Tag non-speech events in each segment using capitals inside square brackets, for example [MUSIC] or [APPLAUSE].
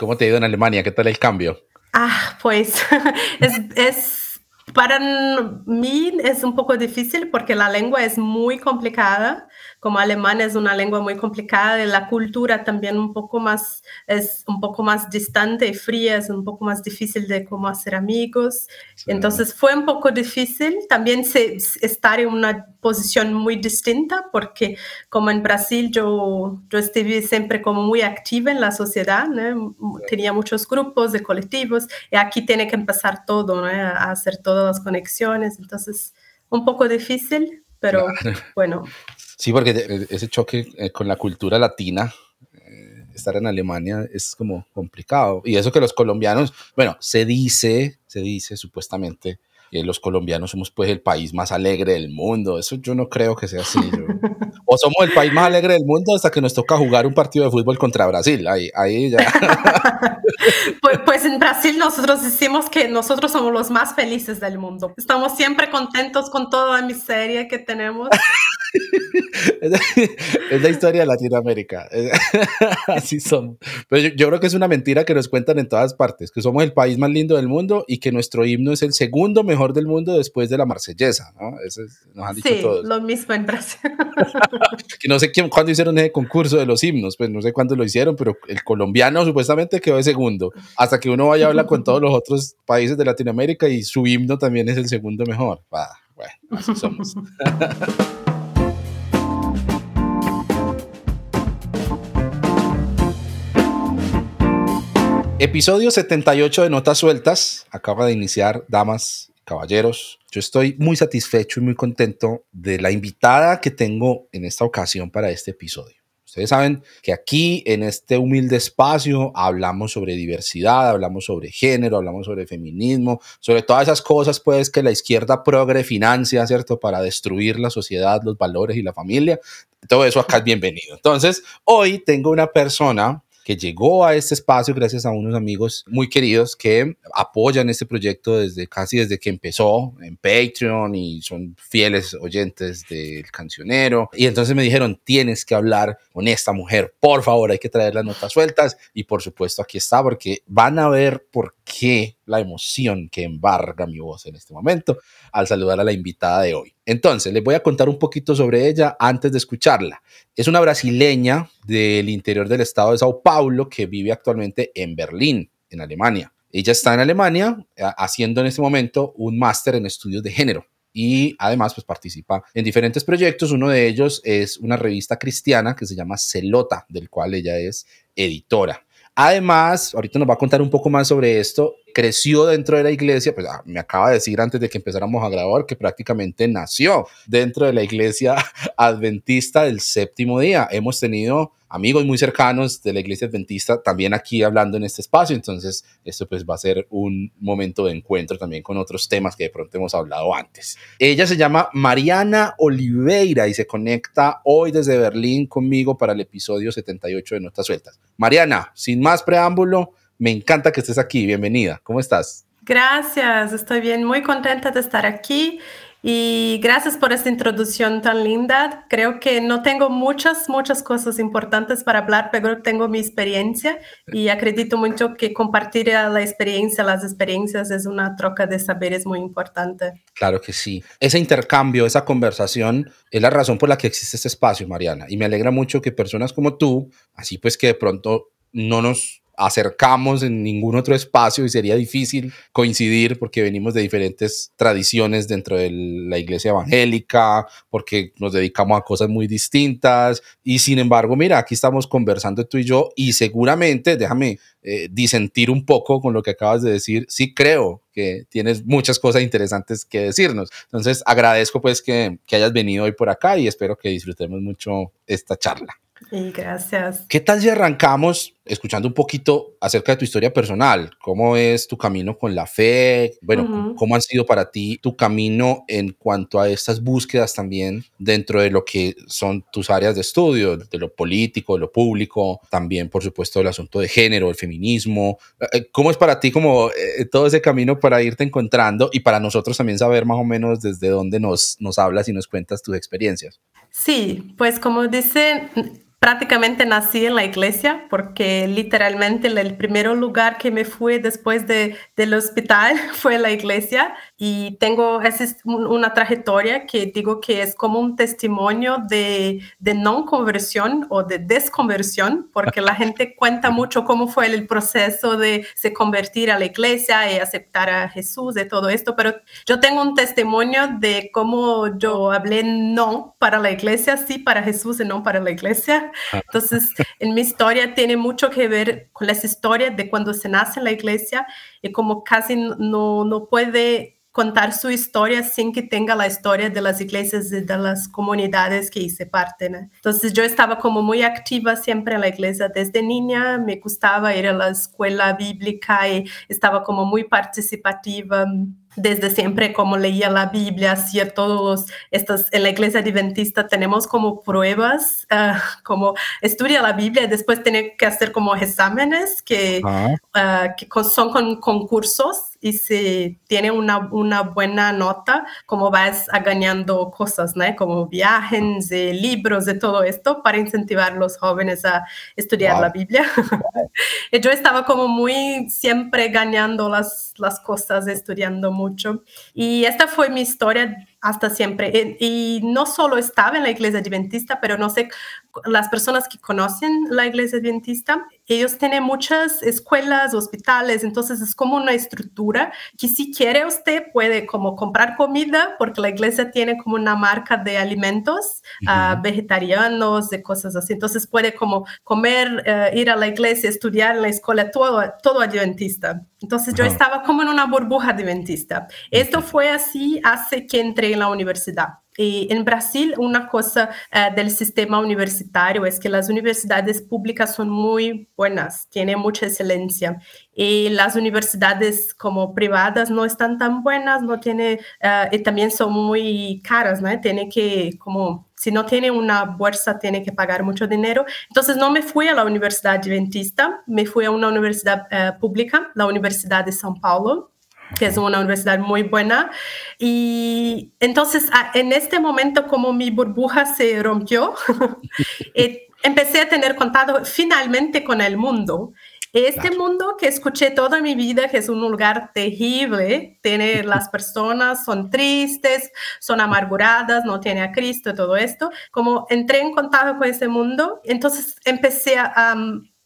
cómo te ha ido en Alemania? ¿Qué tal el cambio? Ah, pues [LAUGHS] es, es para mí es un poco difícil porque la lengua es muy complicada, como alemán es una lengua muy complicada, y la cultura también un poco más, es un poco más distante y fría, es un poco más difícil de cómo hacer amigos. Entonces fue un poco difícil. También se, estar en una posición muy distinta porque como en Brasil yo, yo estuve siempre como muy activa en la sociedad, tenía muchos grupos de colectivos y aquí tiene que empezar todo, a hacer todas las conexiones, entonces un poco difícil, pero bueno. Sí, porque ese choque eh, con la cultura latina, eh, estar en Alemania es como complicado. Y eso que los colombianos, bueno, se dice, se dice supuestamente que los colombianos somos pues el país más alegre del mundo. Eso yo no creo que sea así. [LAUGHS] o somos el país más alegre del mundo hasta que nos toca jugar un partido de fútbol contra Brasil. Ahí, ahí ya. [LAUGHS] pues, pues, en Brasil nosotros decimos que nosotros somos los más felices del mundo. Estamos siempre contentos con toda la miseria que tenemos. [LAUGHS] es la historia de Latinoamérica. [LAUGHS] Así somos. Pero yo, creo que es una mentira que nos cuentan en todas partes, que somos el país más lindo del mundo y que nuestro himno es el segundo mejor del mundo después de la marsellesa. ¿no? Eso nos han dicho sí, lo mismo en Brasil. [LAUGHS] que no sé quién, cuándo hicieron ese concurso de los himnos, pues no sé cuándo lo hicieron, pero el colombiano supuestamente quedó de segundo. Hasta que uno vaya a hablar con todos los otros países de Latinoamérica y su himno también es el segundo mejor. bueno, así somos. Episodio 78 de Notas Sueltas. Acaba de iniciar, damas caballeros. Yo estoy muy satisfecho y muy contento de la invitada que tengo en esta ocasión para este episodio. Ustedes saben que aquí en este humilde espacio hablamos sobre diversidad, hablamos sobre género, hablamos sobre feminismo, sobre todas esas cosas pues que la izquierda progre financia, ¿cierto? Para destruir la sociedad, los valores y la familia. Todo eso acá es bienvenido. Entonces, hoy tengo una persona que llegó a este espacio gracias a unos amigos muy queridos que apoyan este proyecto desde casi desde que empezó en Patreon y son fieles oyentes del cancionero. Y entonces me dijeron, tienes que hablar con esta mujer, por favor, hay que traer las notas sueltas. Y por supuesto aquí está porque van a ver por qué la emoción que embarga mi voz en este momento al saludar a la invitada de hoy. Entonces, les voy a contar un poquito sobre ella antes de escucharla. Es una brasileña del interior del estado de Sao Paulo que vive actualmente en Berlín, en Alemania. Ella está en Alemania eh, haciendo en este momento un máster en estudios de género y además pues participa en diferentes proyectos. Uno de ellos es una revista cristiana que se llama Celota, del cual ella es editora. Además, ahorita nos va a contar un poco más sobre esto. Creció dentro de la iglesia, pues ah, me acaba de decir antes de que empezáramos a grabar que prácticamente nació dentro de la iglesia [LAUGHS] adventista del séptimo día. Hemos tenido amigos muy cercanos de la iglesia adventista también aquí hablando en este espacio. Entonces, esto pues va a ser un momento de encuentro también con otros temas que de pronto hemos hablado antes. Ella se llama Mariana Oliveira y se conecta hoy desde Berlín conmigo para el episodio 78 de Notas Sueltas. Mariana, sin más preámbulo, me encanta que estés aquí. Bienvenida. ¿Cómo estás? Gracias, estoy bien, muy contenta de estar aquí y gracias por esta introducción tan linda. Creo que no tengo muchas, muchas cosas importantes para hablar, pero tengo mi experiencia y acredito mucho que compartir la experiencia, las experiencias es una troca de saberes muy importante. Claro que sí. Ese intercambio, esa conversación es la razón por la que existe este espacio, Mariana. Y me alegra mucho que personas como tú, así pues que de pronto no nos acercamos en ningún otro espacio y sería difícil coincidir porque venimos de diferentes tradiciones dentro de la iglesia evangélica, porque nos dedicamos a cosas muy distintas y sin embargo, mira, aquí estamos conversando tú y yo y seguramente, déjame eh, disentir un poco con lo que acabas de decir, sí creo que tienes muchas cosas interesantes que decirnos. Entonces, agradezco pues que, que hayas venido hoy por acá y espero que disfrutemos mucho esta charla. Y gracias. ¿Qué tal si arrancamos escuchando un poquito acerca de tu historia personal? ¿Cómo es tu camino con la fe? Bueno, ¿cómo han sido para ti tu camino en cuanto a estas búsquedas también dentro de lo que son tus áreas de estudio, de lo político, de lo público, también por supuesto el asunto de género, el feminismo? Eh, ¿Cómo es para ti como eh, todo ese camino para irte encontrando y para nosotros también saber más o menos desde dónde nos, nos hablas y nos cuentas tus experiencias? Sí, pues como dice prácticamente nací en la iglesia porque literalmente el primer lugar que me fui después de, del hospital [LAUGHS] fue la iglesia y tengo esa una trayectoria que digo que es como un testimonio de, de no conversión o de desconversión porque la gente cuenta mucho cómo fue el proceso de se convertir a la iglesia y aceptar a Jesús de todo esto, pero yo tengo un testimonio de cómo yo hablé no para la iglesia, sí para Jesús y no para la iglesia. Entonces, en mi historia tiene mucho que ver con las historias de cuando se nace en la iglesia y como casi no, no puede contar su historia sin que tenga la historia de las iglesias y de las comunidades que hice parte. Entonces yo estaba como muy activa siempre en la iglesia desde niña, me gustaba ir a la escuela bíblica y estaba como muy participativa desde siempre como leía la Biblia, hacía todos estos, en la iglesia adventista tenemos como pruebas, [LAUGHS] ah, como estudia la Biblia y después tiene que hacer como exámenes que, ah, que son con concursos y si tiene una, una buena nota, como vas a ganando cosas, ¿no? Como viajes, de libros, de todo esto para incentivar a los jóvenes a estudiar la Biblia. y [LAUGHS] yo estaba como muy siempre ganando las, las cosas, estudiando mucho. Y esta fue mi historia hasta siempre. Y, no solo estaba en la iglesia adventista, pero no sé, las personas que conocen la iglesia adventista, ellos tienen muchas escuelas, hospitales, entonces es como una estructura que si quiere usted puede como comprar comida, porque la iglesia tiene como una marca de alimentos ah, vegetarianos, de cosas así, entonces puede como comer, eh, ir a la iglesia, estudiar en la escuela, todo, todo adventista. Entonces yo estaba como en una burbuja adventista. Esto fue así hace que entré en la universidad. Y en Brasil, una cosa uh, del sistema universitario es que las universidades públicas son muy buenas, tienen mucha excelencia. Y las universidades como privadas no están tan buenas, no tiene, uh, y también son muy caras, ¿no? Tiene que, como, si no tiene una bolsa, tiene que pagar mucho dinero. Entonces no me fui a la Universidad Adventista, me fui a una universidad uh, pública, la Universidad de São Paulo que es una universidad muy buena. Y entonces, en este momento, como mi burbuja se rompió, [LAUGHS] eh, empecé a tener contacto finalmente con el mundo. Este mundo que escuché toda mi vida, que es un lugar terrible, tiene [LAUGHS] las personas son tristes, son amarguradas, no tiene a Cristo, todo esto. Como entré en contacto con ese mundo, entonces empecé a,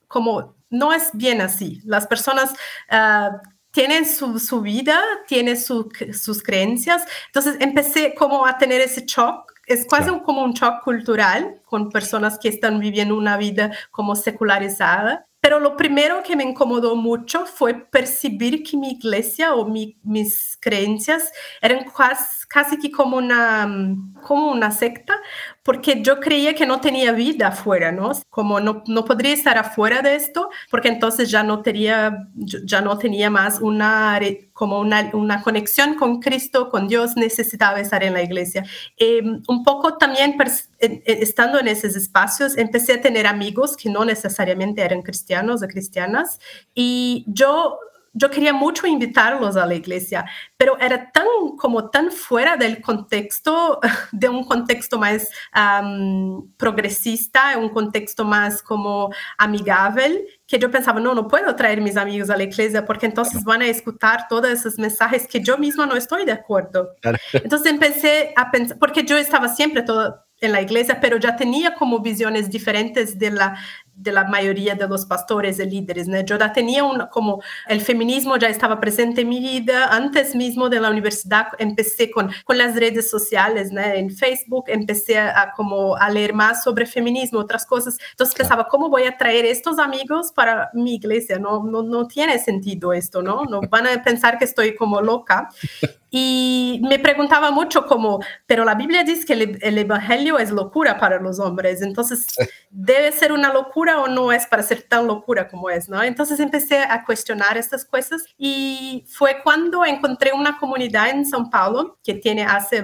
como no es bien así. Las personas uh, tienen su, su vida, tienen su, sus creencias. Entonces empecé como a tener ese shock. Es casi como un shock cultural con personas que están viviendo una vida como secularizada. Pero lo primero que me incomodó mucho fue percibir que mi iglesia o mi, mis creencias eran casi, casi que como una, como una secta, porque yo creía que no tenía vida afuera, ¿no? Como no, no podría estar afuera de esto, porque entonces ya no tenía, ya no tenía más una, como una, una conexión con Cristo, con Dios, necesitaba estar en la iglesia. Em, un poco también estando en esos espacios, empecé a tener amigos que no necesariamente eran cristianos o cristianas, y yo yo quería mucho invitarlos a la iglesia, pero era tan como tan fuera del contexto, [LAUGHS] de un contexto más progresista, un contexto más como amigable, que yo pensaba, no, no puedo traer mis amigos a la iglesia porque entonces van a escuchar todos esos mensajes que yo misma no estoy de acuerdo. [LAUGHS] Entonces empecé a pensar, porque yo estaba siempre todo en la iglesia, pero ya tenía como visiones diferentes de la, de la mayoría de los pastores y líderes. ¿no? Yo ya tenía un, como el feminismo ya estaba presente en mi vida. Antes mismo de la universidad empecé con, con las redes sociales, ¿no? en Facebook, empecé a, como a leer más sobre feminismo, otras cosas. Entonces pensaba, ¿cómo voy a traer estos amigos para mi iglesia? No, no, no tiene sentido esto, ¿no? No [LAUGHS] van a pensar que estoy como loca. Y me preguntaba mucho como, pero la Biblia dice que el, el Evangelio es locura para los hombres, entonces debe ser una locura o no es para ser tan locura como es, ¿no? Entonces empecé a cuestionar estas cosas y fue cuando encontré una comunidad en São Paulo que tiene hace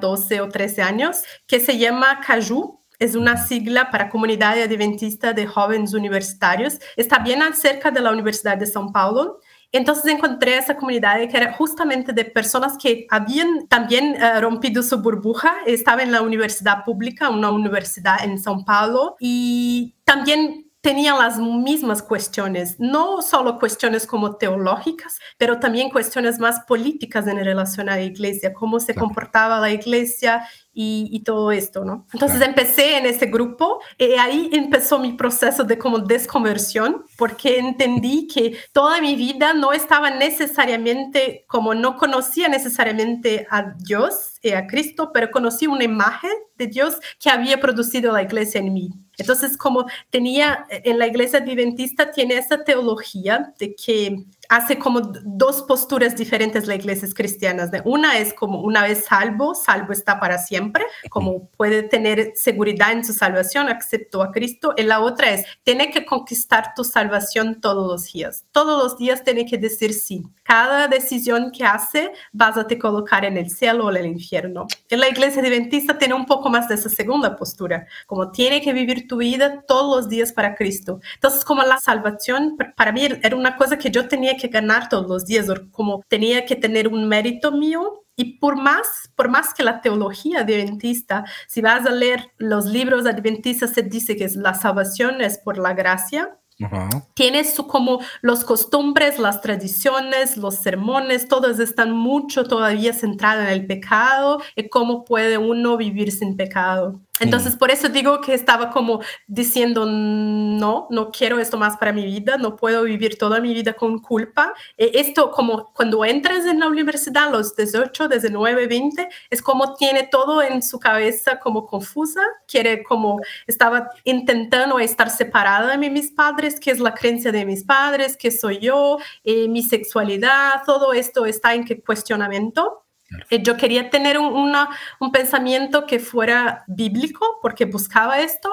12 ah, o 13 años que se llama Caju, es una sigla para Comunidad Adventista de Jóvenes Universitarios. Está bien cerca de la Universidad de São Paulo Entonces encontré esa comunidad que era justamente de personas que habían también uh, rompido su burbuja. Estaba en la universidad pública, una universidad en São Paulo, y también tenían las mismas cuestiones, no solo cuestiones como teológicas, pero también cuestiones más políticas en relación a la iglesia, cómo se comportaba la iglesia y, todo esto, ¿no? Entonces empecé en ese grupo y ahí empezó mi proceso de como desconversión, porque entendí que toda mi vida no estaba necesariamente, como no conocía necesariamente a Dios y a Cristo, pero conocí una imagen de Dios que había producido la iglesia en mí. Entonces, como tenía en la iglesia adventista, tiene esa teología de que hace como dos posturas diferentes las iglesias cristianas. Una es como una vez salvo, salvo está para siempre, como puede tener seguridad en su salvación, aceptó a Cristo. Y la otra es, tiene que conquistar tu salvación todos los días. Todos los días tiene que decir sí. Cada decisión que hace vas a te colocar en el cielo o en el infierno. En la iglesia adventista tiene un poco más de esa segunda postura, como tiene que vivir tu vida todos los días para Cristo. Entonces, como la salvación, para mí era una cosa que yo tenía que ganar todos los días, como tenía que tener un mérito mío. Y por más, por más que la teología adventista, si vas a leer los libros adventistas, se dice que la salvación es por la gracia, tiene su como los costumbres, las tradiciones, los sermones, todos están mucho todavía centrados en el pecado y cómo puede uno vivir sin pecado. Entonces, por eso digo que estaba como diciendo, no, no quiero esto más para mi vida, no puedo vivir toda mi vida con culpa. Eh, esto como cuando entras en la universidad, los 18, 19, 20, es como tiene todo en su cabeza como confusa, quiere como estaba intentando estar separada de mis padres, que es la creencia de mis padres, que soy yo, eh, mi sexualidad, todo esto está en qué cuestionamiento. Eh, yo quería tener un, un pensamiento que fuera bíblico porque buscaba esto,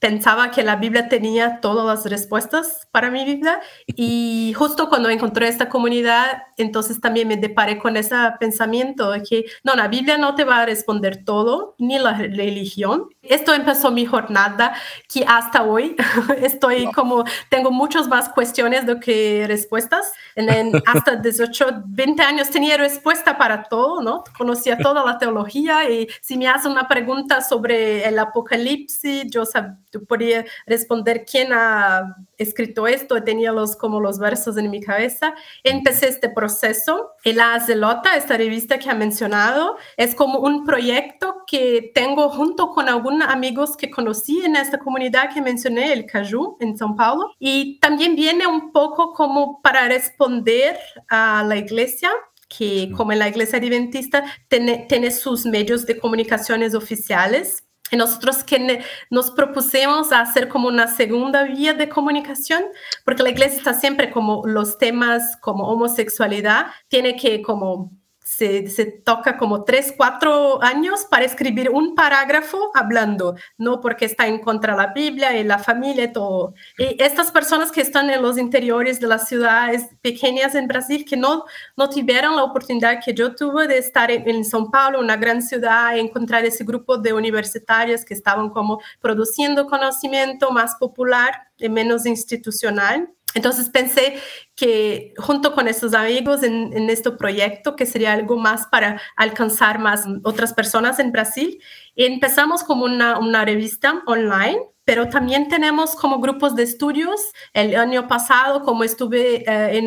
pensaba que la Biblia tenía todas las respuestas para mi vida y justo cuando encontré esta comunidad, entonces también me deparé con ese pensamiento de que no, la Biblia no te va a responder todo, ni la religión. Esto empezó mi jornada que hasta hoy [LAUGHS] estoy como, tengo muchas más cuestiones do que respuestas. En, [LAUGHS] hasta 18, 20 años tenía respuesta para todo, ¿no? Conocía toda la teología y si me hacen una pregunta sobre el apocalipsis, yo sabía tú podías responder quién ha escrito esto, tenía los, como los versos en mi cabeza. Empecé este proceso y La Zelota, esta revista que ha mencionado, es como un proyecto que tengo junto con algunos amigos que conocí en esta comunidad que mencioné, el Caju, en São Paulo. Y también viene un poco como para responder a la iglesia que como en la iglesia adventista tiene, tiene sus medios de comunicaciones oficiales nosotros que nos propusimos hacer como una segunda vía de comunicación, porque la iglesia está siempre como los temas como homosexualidad, tiene que como se, toca como tres, cuatro años para escribir un parágrafo hablando, no porque está en contra de la Biblia y la familia y todo. Y estas personas que están en los interiores de las ciudades pequeñas en Brasil, que no, no tuvieron la oportunidad que yo tuve de estar en, en São Paulo, una gran ciudad, encontrar ese grupo de universitarios que estaban como produciendo conocimiento más popular y menos institucional. Entonces pensé que junto con estos amigos en, este proyecto, que sería algo más para alcanzar más otras personas en Brasil, empezamos como una, revista online pero también tenemos como grupos de estudios. El año pasado, como estuve eh,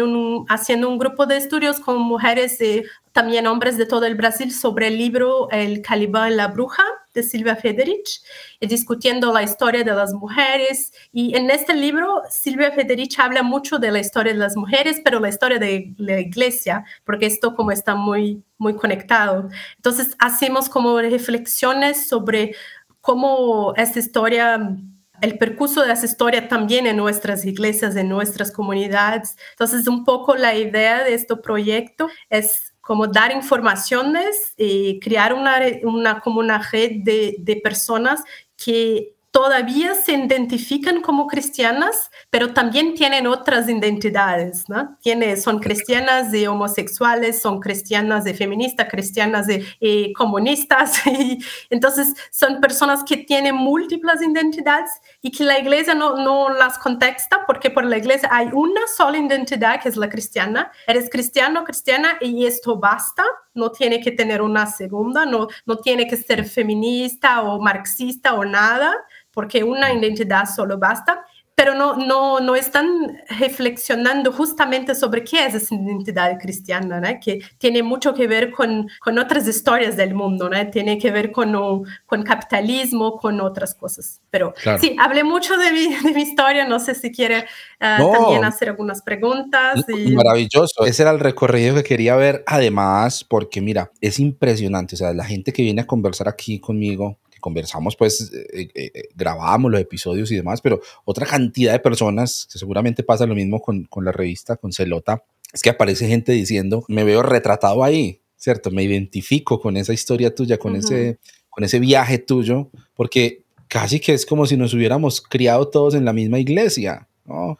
haciendo un grupo de estudios con mujeres y también hombres de todo el Brasil sobre el libro El Calibán la Bruja de Silvia Federich, y discutiendo la historia de las mujeres. Y en este libro, Silvia Federich habla mucho de la historia de las mujeres, pero la historia de la iglesia, porque esto como está muy, muy conectado. Entonces, hacemos como reflexiones sobre cómo esta historia el percurso de esa historia también en nuestras iglesias, en nuestras comunidades. Entonces, un poco la idea de este proyecto es como dar informaciones y crear una, una como una red de, de personas que todavía se identifican como cristianas, pero también tienen otras identidades, ¿no? Tiene, son cristianas de homosexuales, son cristianas de feministas, cristianas de eh, comunistas, [LAUGHS] y entonces son personas que tienen múltiples identidades y que la iglesia no, no las contexta porque por la iglesia hay una sola identidad que es la cristiana, eres cristiano, cristiana y esto basta, no tiene que tener una segunda, no, no tiene que ser feminista o marxista o nada, porque una identidad solo basta, pero no, no, no están reflexionando justamente sobre qué es esa identidad cristiana, ¿no? que tiene mucho que ver con, con otras historias del mundo, ¿no? tiene que ver con, con capitalismo, con otras cosas. Pero sí, hablé mucho de mi, de mi historia, no sé si quiere uh, también hacer algunas preguntas. Y... Maravilloso, ese era el recorrido que quería ver, además, porque mira, es impresionante, o sea, la gente que viene a conversar aquí conmigo, conversamos, pues eh, eh, eh, grabamos los episodios y demás, pero otra cantidad de personas, que seguramente pasa lo mismo con, con la revista, con Celota, es que aparece gente diciendo, me veo retratado ahí, ¿cierto? Me identifico con esa historia tuya, con, ese, con ese viaje tuyo, porque casi que es como si nos hubiéramos criado todos en la misma iglesia, ¿no?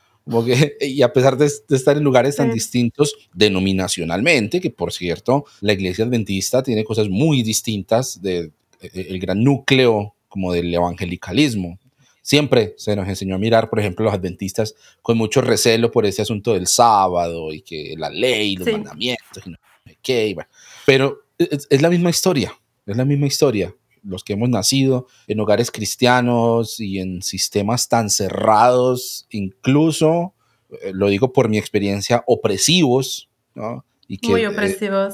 y a pesar de, estar en lugares tan distintos denominacionalmente, que por cierto, la iglesia adventista tiene cosas muy distintas de, el gran núcleo como del evangelicalismo. Siempre se nos enseñó a mirar, por ejemplo, los adventistas con mucho recelo por ese asunto del sábado y que la ley, los mandamientos, y no qué, pero es, la misma historia, es la misma historia. Los que hemos nacido en hogares cristianos y en sistemas tan cerrados, incluso, eh, lo digo por mi experiencia, opresivos, ¿no? Y que, Muy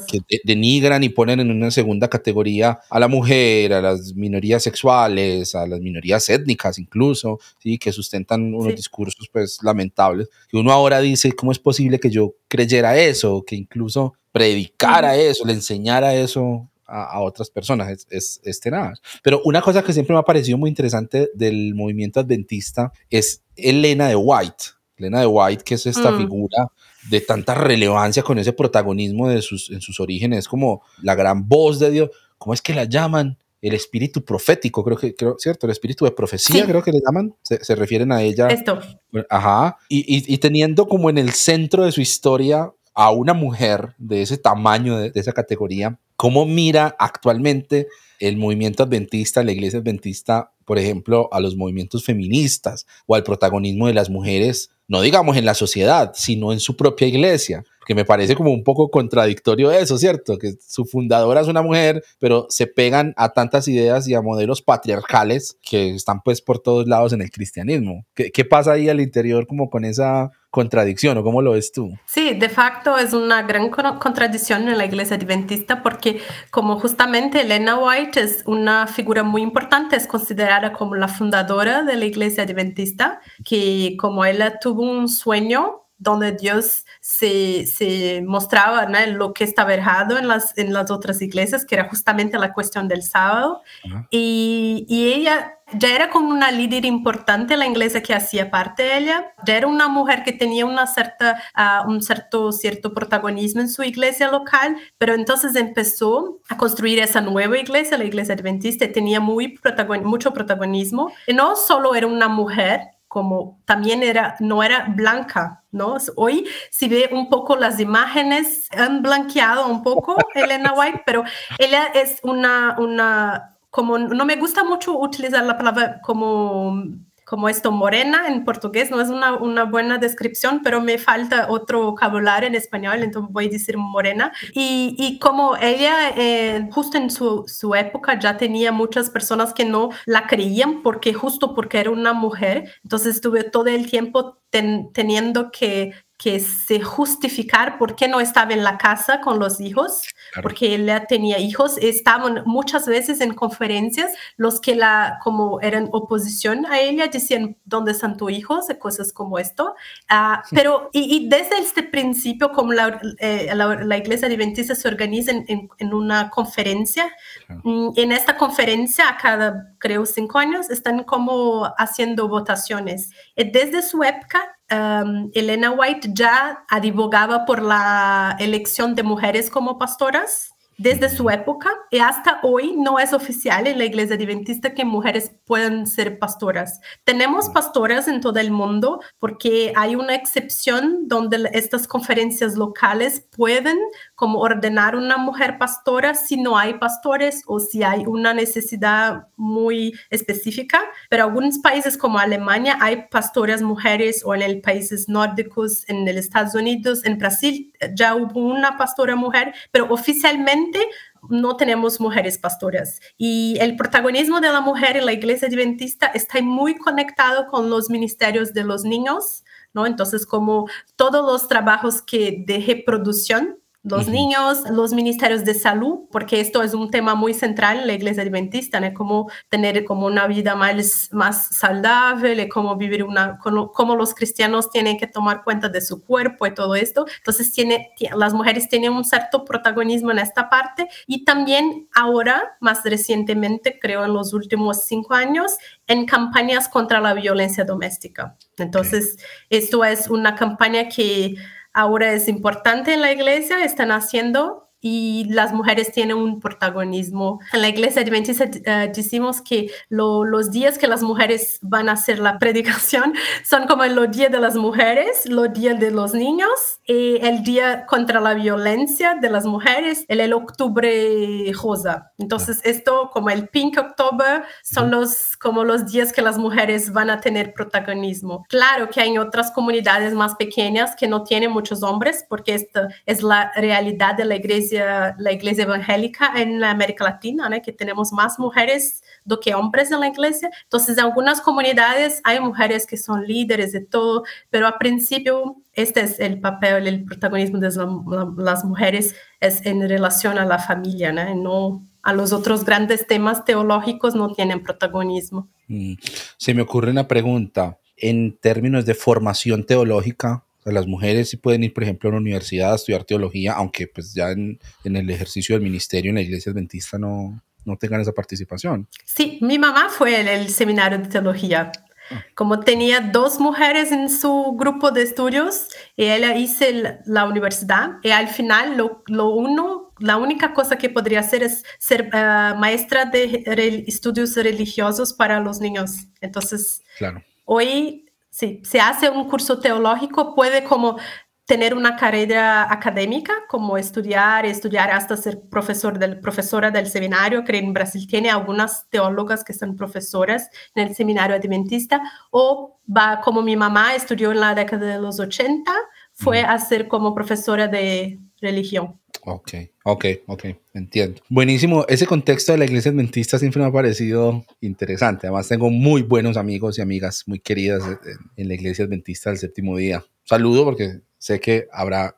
que denigran y ponen en una segunda categoría a la mujer, a las minorías sexuales, a las minorías étnicas incluso, ¿sí? que sustentan unos discursos pues lamentables. Y uno ahora dice, ¿cómo es posible que yo creyera eso? Que incluso predicara eso, le enseñara eso a, otras personas, es, es, es tenaz. Pero una cosa que siempre me ha parecido muy interesante del movimiento adventista es Elena de White. Elena de White, que es esta mm. figura de tanta relevancia con ese protagonismo de sus, en sus orígenes, como la gran voz de Dios, ¿cómo es que la llaman? El espíritu profético, creo que, creo, ¿cierto? El espíritu de profecía, creo que le llaman, se, refieren a ella. Esto. Ajá. Y, y, teniendo como en el centro de su historia a una mujer de ese tamaño, de, de esa categoría, ¿cómo mira actualmente el movimiento adventista, la iglesia adventista, por ejemplo, a los movimientos feministas o al protagonismo de las mujeres no digamos en la sociedad, sino en su propia iglesia, que me parece como un poco contradictorio eso, ¿cierto? Que su fundadora es una mujer, pero se pegan a tantas ideas y a modelos patriarcales que están pues por todos lados en el cristianismo. ¿Qué, qué pasa ahí al interior como con esa contradicción o cómo lo ves tú? Sí, de facto es una gran contradicción en la iglesia adventista porque como justamente Elena White es una figura muy importante, es considerada como la fundadora de la iglesia adventista, que como ella tuvo un sueño donde Dios se, se mostraba ¿no? lo que estaba errado en las, en las otras iglesias, que era justamente la cuestión del sábado. y, y, ella ya era como una líder importante en la iglesia que hacía parte de ella, ya era una mujer que tenía una cierta, uh, un cierto, cierto protagonismo en su iglesia local, pero entonces empezó a construir esa nueva iglesia, la iglesia adventista, tenía muy mucho protagonismo. Y no solo era una mujer, como también era, no era blanca, ¿no? Hoy si ve un poco las imágenes, han blanqueado un poco [LAUGHS] Elena White, pero ella es una, una, como, no me gusta mucho utilizar la palabra como como esto, morena en portugués, no es una, una, buena descripción, pero me falta otro vocabulario en español, entonces voy a decir morena. Y, y como ella, eh, justo en su, su, época, ya tenía muchas personas que no la creían, porque justo porque era una mujer, entonces estuve todo el tiempo teniendo que que se justificar por qué no estaba en la casa con los hijos, porque ella tenía hijos, estaban muchas veces en conferencias, los que la, como eran oposición a ella, decían, ¿dónde están tus hijos? Y cosas como esto. Uh, pero, y, desde este principio, como la, eh, la, iglesia adventista se organiza en, en, una conferencia, mm, en esta conferencia, a cada, creo, cinco años, están como haciendo votaciones. Y desde su época, Um, Elena White ya advogaba por la elección de mujeres como pastoras desde su época y hasta hoy no es oficial en la iglesia adventista que mujeres pueden ser pastoras. Tenemos pastoras en todo el mundo porque hay una excepción donde estas conferencias locales pueden como ordenar una mujer pastora si no hay pastores o si hay una necesidad muy específica, pero algunos países como Alemania hay pastoras mujeres o en el países nórdicos, en el Estados Unidos, en Brasil ya hubo una pastora mujer, pero oficialmente no tenemos mujeres pastoras. Y el protagonismo de la mujer en la iglesia adventista está muy conectado con los ministerios de los niños, ¿no? Entonces, como todos los trabajos que de reproducción los niños, los ministerios de salud, porque esto es un tema muy central en la iglesia adventista, ¿no? Cómo tener como una vida más, más saludable, cómo vivir una, cómo, los cristianos tienen que tomar cuenta de su cuerpo y todo esto. Entonces, tiene, las mujeres tienen un cierto protagonismo en esta parte y también ahora, más recientemente, creo en los últimos cinco años, en campañas contra la violencia doméstica. Entonces, esto es una campaña que ahora es importante en la iglesia, están haciendo y las mujeres tienen un protagonismo. En la iglesia adventista uh, decimos que los días que las mujeres van a hacer la [LAUGHS] predicación son como los días de las mujeres, los días de los niños, y el día contra la violencia de las mujeres, el, el octubre rosa. Entonces esto como el Pink October son los como los días que las mujeres van a tener protagonismo. Claro que hay otras comunidades más pequeñas que no tienen muchos hombres porque esta es la realidad de la iglesia la iglesia evangélica en América Latina, que tenemos más mujeres do que hombres en la iglesia. Entonces, en algunas comunidades hay mujeres que son líderes de todo, pero al principio este es el papel, el protagonismo de las mujeres es en relación a la familia, ¿no? no a los otros grandes temas teológicos no tienen protagonismo. Mm. Se me ocurre una pregunta en términos de formación teológica las mujeres sí pueden ir, por ejemplo, a una universidad a estudiar teología, aunque pues ya en, el ejercicio del ministerio en la iglesia adventista no, no tengan esa participación. Sí, mi mamá fue en el seminario de teología. Ah. Como tenía dos mujeres en su grupo de estudios, y ella hizo la universidad y al final lo, lo uno, la única cosa que podría hacer es ser ah, maestra de estudios religiosos para los niños. Entonces, claro. hoy si se hace un curso teológico, puede como tener una carrera académica, como estudiar, estudiar hasta ser profesor del, profesora del seminario, que en Brasil tiene algunas teólogas que son profesoras en el seminario adventista, o va como mi mamá estudió en la década de los 80, fue a ser como profesora de religión. Ok, ok, ok, entiendo. Buenísimo. Ese contexto de la iglesia adventista siempre me ha parecido interesante. Además, tengo muy buenos amigos y amigas muy queridas en la iglesia adventista del séptimo día. Saludo porque sé que habrá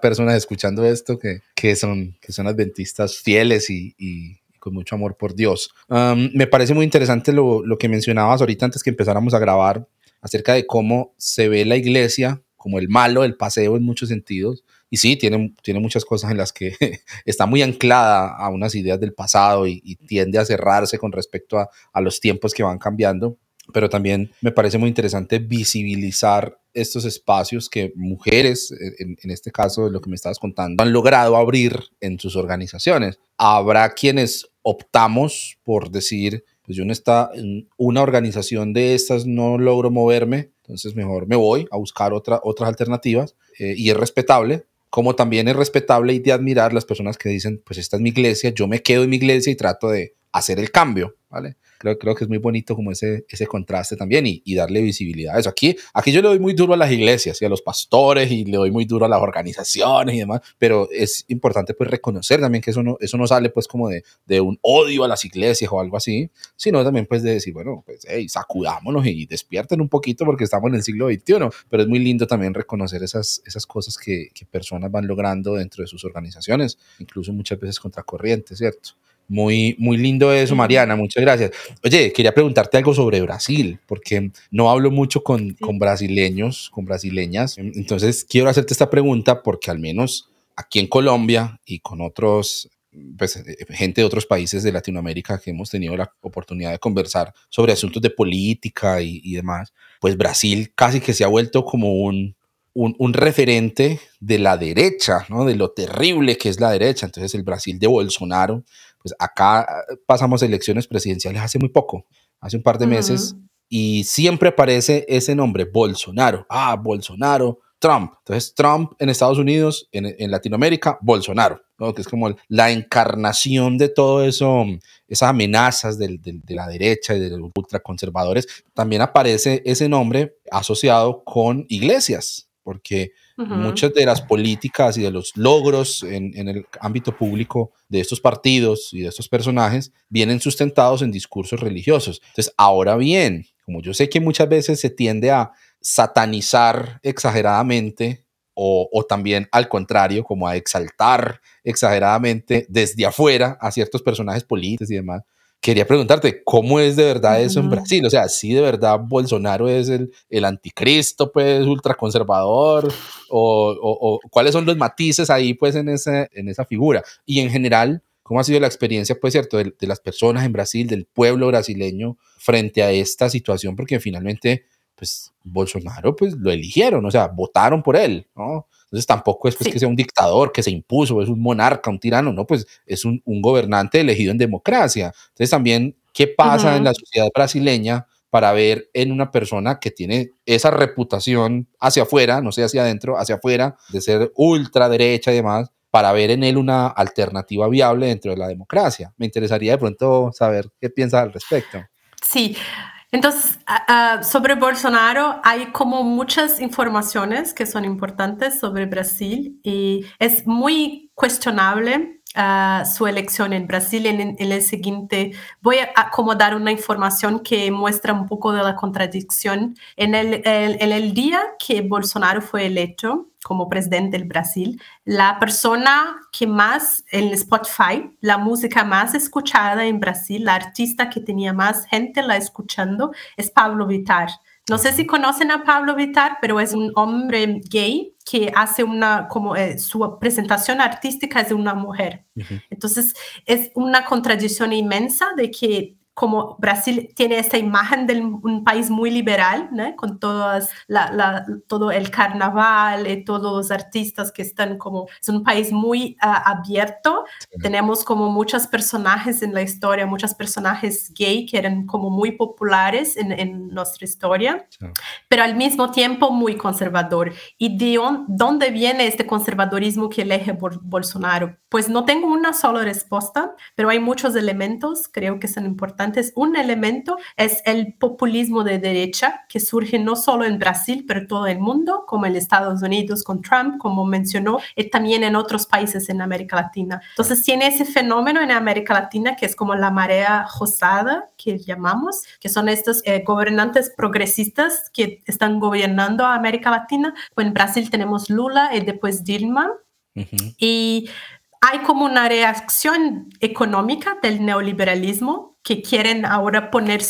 personas escuchando esto que, que, son, que son adventistas fieles y, y con mucho amor por Dios. Me parece muy interesante lo, lo que mencionabas ahorita antes que empezáramos a grabar acerca de cómo se ve la iglesia como el malo, el paseo en muchos sentidos, y sí, tiene, tiene muchas cosas en las que [LAUGHS] está muy anclada a unas ideas del pasado y, tiende a cerrarse con respecto a, a, los tiempos que van cambiando. Pero también me parece muy interesante visibilizar estos espacios que mujeres, en, este caso de lo que me estabas contando, han logrado abrir en sus organizaciones. Habrá quienes optamos por decir, pues yo no está en una organización de estas no logro moverme, entonces mejor me voy a buscar otra, otras alternativas eh, y es respetable, como también es respetable y de admirar las personas que dicen, pues esta es mi iglesia, yo me quedo en mi iglesia y trato de hacer el cambio, ¿vale? Creo, creo que es muy bonito como ese, ese contraste también y, y, darle visibilidad a eso. Aquí, aquí yo le doy muy duro a las iglesias y a los pastores y le doy muy duro a las organizaciones y demás, pero es importante pues reconocer también que eso no, eso no sale pues como de, de un odio a las iglesias o algo así, sino también pues de decir, bueno, pues hey, sacudámonos y despierten un poquito porque estamos en el siglo XXI, pero es muy lindo también reconocer esas, esas cosas que, que personas van logrando dentro de sus organizaciones, incluso muchas veces contracorriente, ¿cierto? Muy, muy lindo eso, Mariana, muchas gracias. Oye, quería preguntarte algo sobre Brasil, porque no hablo mucho con, con brasileños, con brasileñas. Entonces, quiero hacerte esta pregunta porque al menos aquí en Colombia y con otros pues, eh, gente de otros países de Latinoamérica que hemos tenido la oportunidad de conversar sobre asuntos de política y, y demás, pues Brasil casi que se ha vuelto como un, un, un, referente de la derecha, ¿no? de lo terrible que es la derecha. Entonces el Brasil de Bolsonaro pues acá eh, pasamos elecciones presidenciales hace muy poco. hace un par de meses y siempre aparece ese nombre, Bolsonaro. Ah, Bolsonaro, Trump. Entonces, Trump en Estados Unidos, en, Latinoamérica, Bolsonaro, ¿no? que es como la encarnación de todo eso, esas amenazas de la derecha y de los ultraconservadores. También aparece ese nombre asociado con iglesias, porque muchas de las políticas y de los logros en, el ámbito público de estos partidos y de estos personajes vienen sustentados en discursos religiosos. Entonces, ahora bien, como yo sé que muchas veces se tiende a satanizar exageradamente o, también al contrario, como a exaltar exageradamente desde afuera a ciertos personajes políticos y demás, quería preguntarte, ¿cómo es de verdad eso en Brasil? O sea, ¿sí de verdad Bolsonaro es el, el anticristo, pues, ultraconservador? O, o, o, cuáles son los matices ahí, pues, en, ese, en esa figura? Y en general, ¿cómo ha sido la experiencia, pues, cierto, de, de las personas en Brasil, del pueblo brasileño frente a esta situación? Porque finalmente, pues, Bolsonaro, pues, lo eligieron, o sea, votaron por él, ¿no? Entonces tampoco es pues, que sea un dictador que se impuso, es un monarca, un tirano, no, pues es un, un gobernante elegido en democracia. Entonces también, ¿qué pasa en la sociedad brasileña para ver en una persona que tiene esa reputación hacia afuera, no sé, hacia adentro, hacia afuera, de ser ultraderecha y demás, para ver en él una alternativa viable dentro de la democracia? Me interesaría de pronto saber qué piensa al respecto. Sí, entonces, sobre Bolsonaro hay como muchas informaciones que son importantes sobre Brasil y es muy cuestionable su elección en Brasil en, el siguiente. Voy a como dar una información que muestra un poco de la contradicción. En el, en el día que Bolsonaro fue electo, como presidente del Brasil, la persona que más en Spotify, la música más escuchada en Brasil, la artista que tenía más gente la escuchando es Pablo Vittar. No sé si conocen a Pablo Vittar, pero es un hombre gay que hace una, como eh, su presentación artística es de una mujer. Entonces, es una contradicción inmensa de que como Brasil tiene esta imagen de un país muy liberal, ¿no? con todas la, todo el carnaval y todos los artistas que están como, es un país muy ah, abierto. Tenemos como muchos personajes en la historia, muchos personajes gay que eran como muy populares en, en nuestra historia, pero al mismo tiempo muy conservador. ¿Y de dónde viene este conservadorismo que elige Bolsonaro? Pues no tengo una sola respuesta, pero hay muchos elementos, creo que son importantes un elemento es el populismo de derecha que surge no solo en Brasil, pero todo el mundo, como en Estados Unidos con Trump, como mencionó, y también en otros países en América Latina. Entonces tiene ese fenómeno en América Latina que es como la marea rosada que llamamos, que son estos eh, gobernantes progresistas que están gobernando a América Latina. en Brasil tenemos Lula y después Dilma. Y hay como una reacción económica del neoliberalismo que quieren ahora poner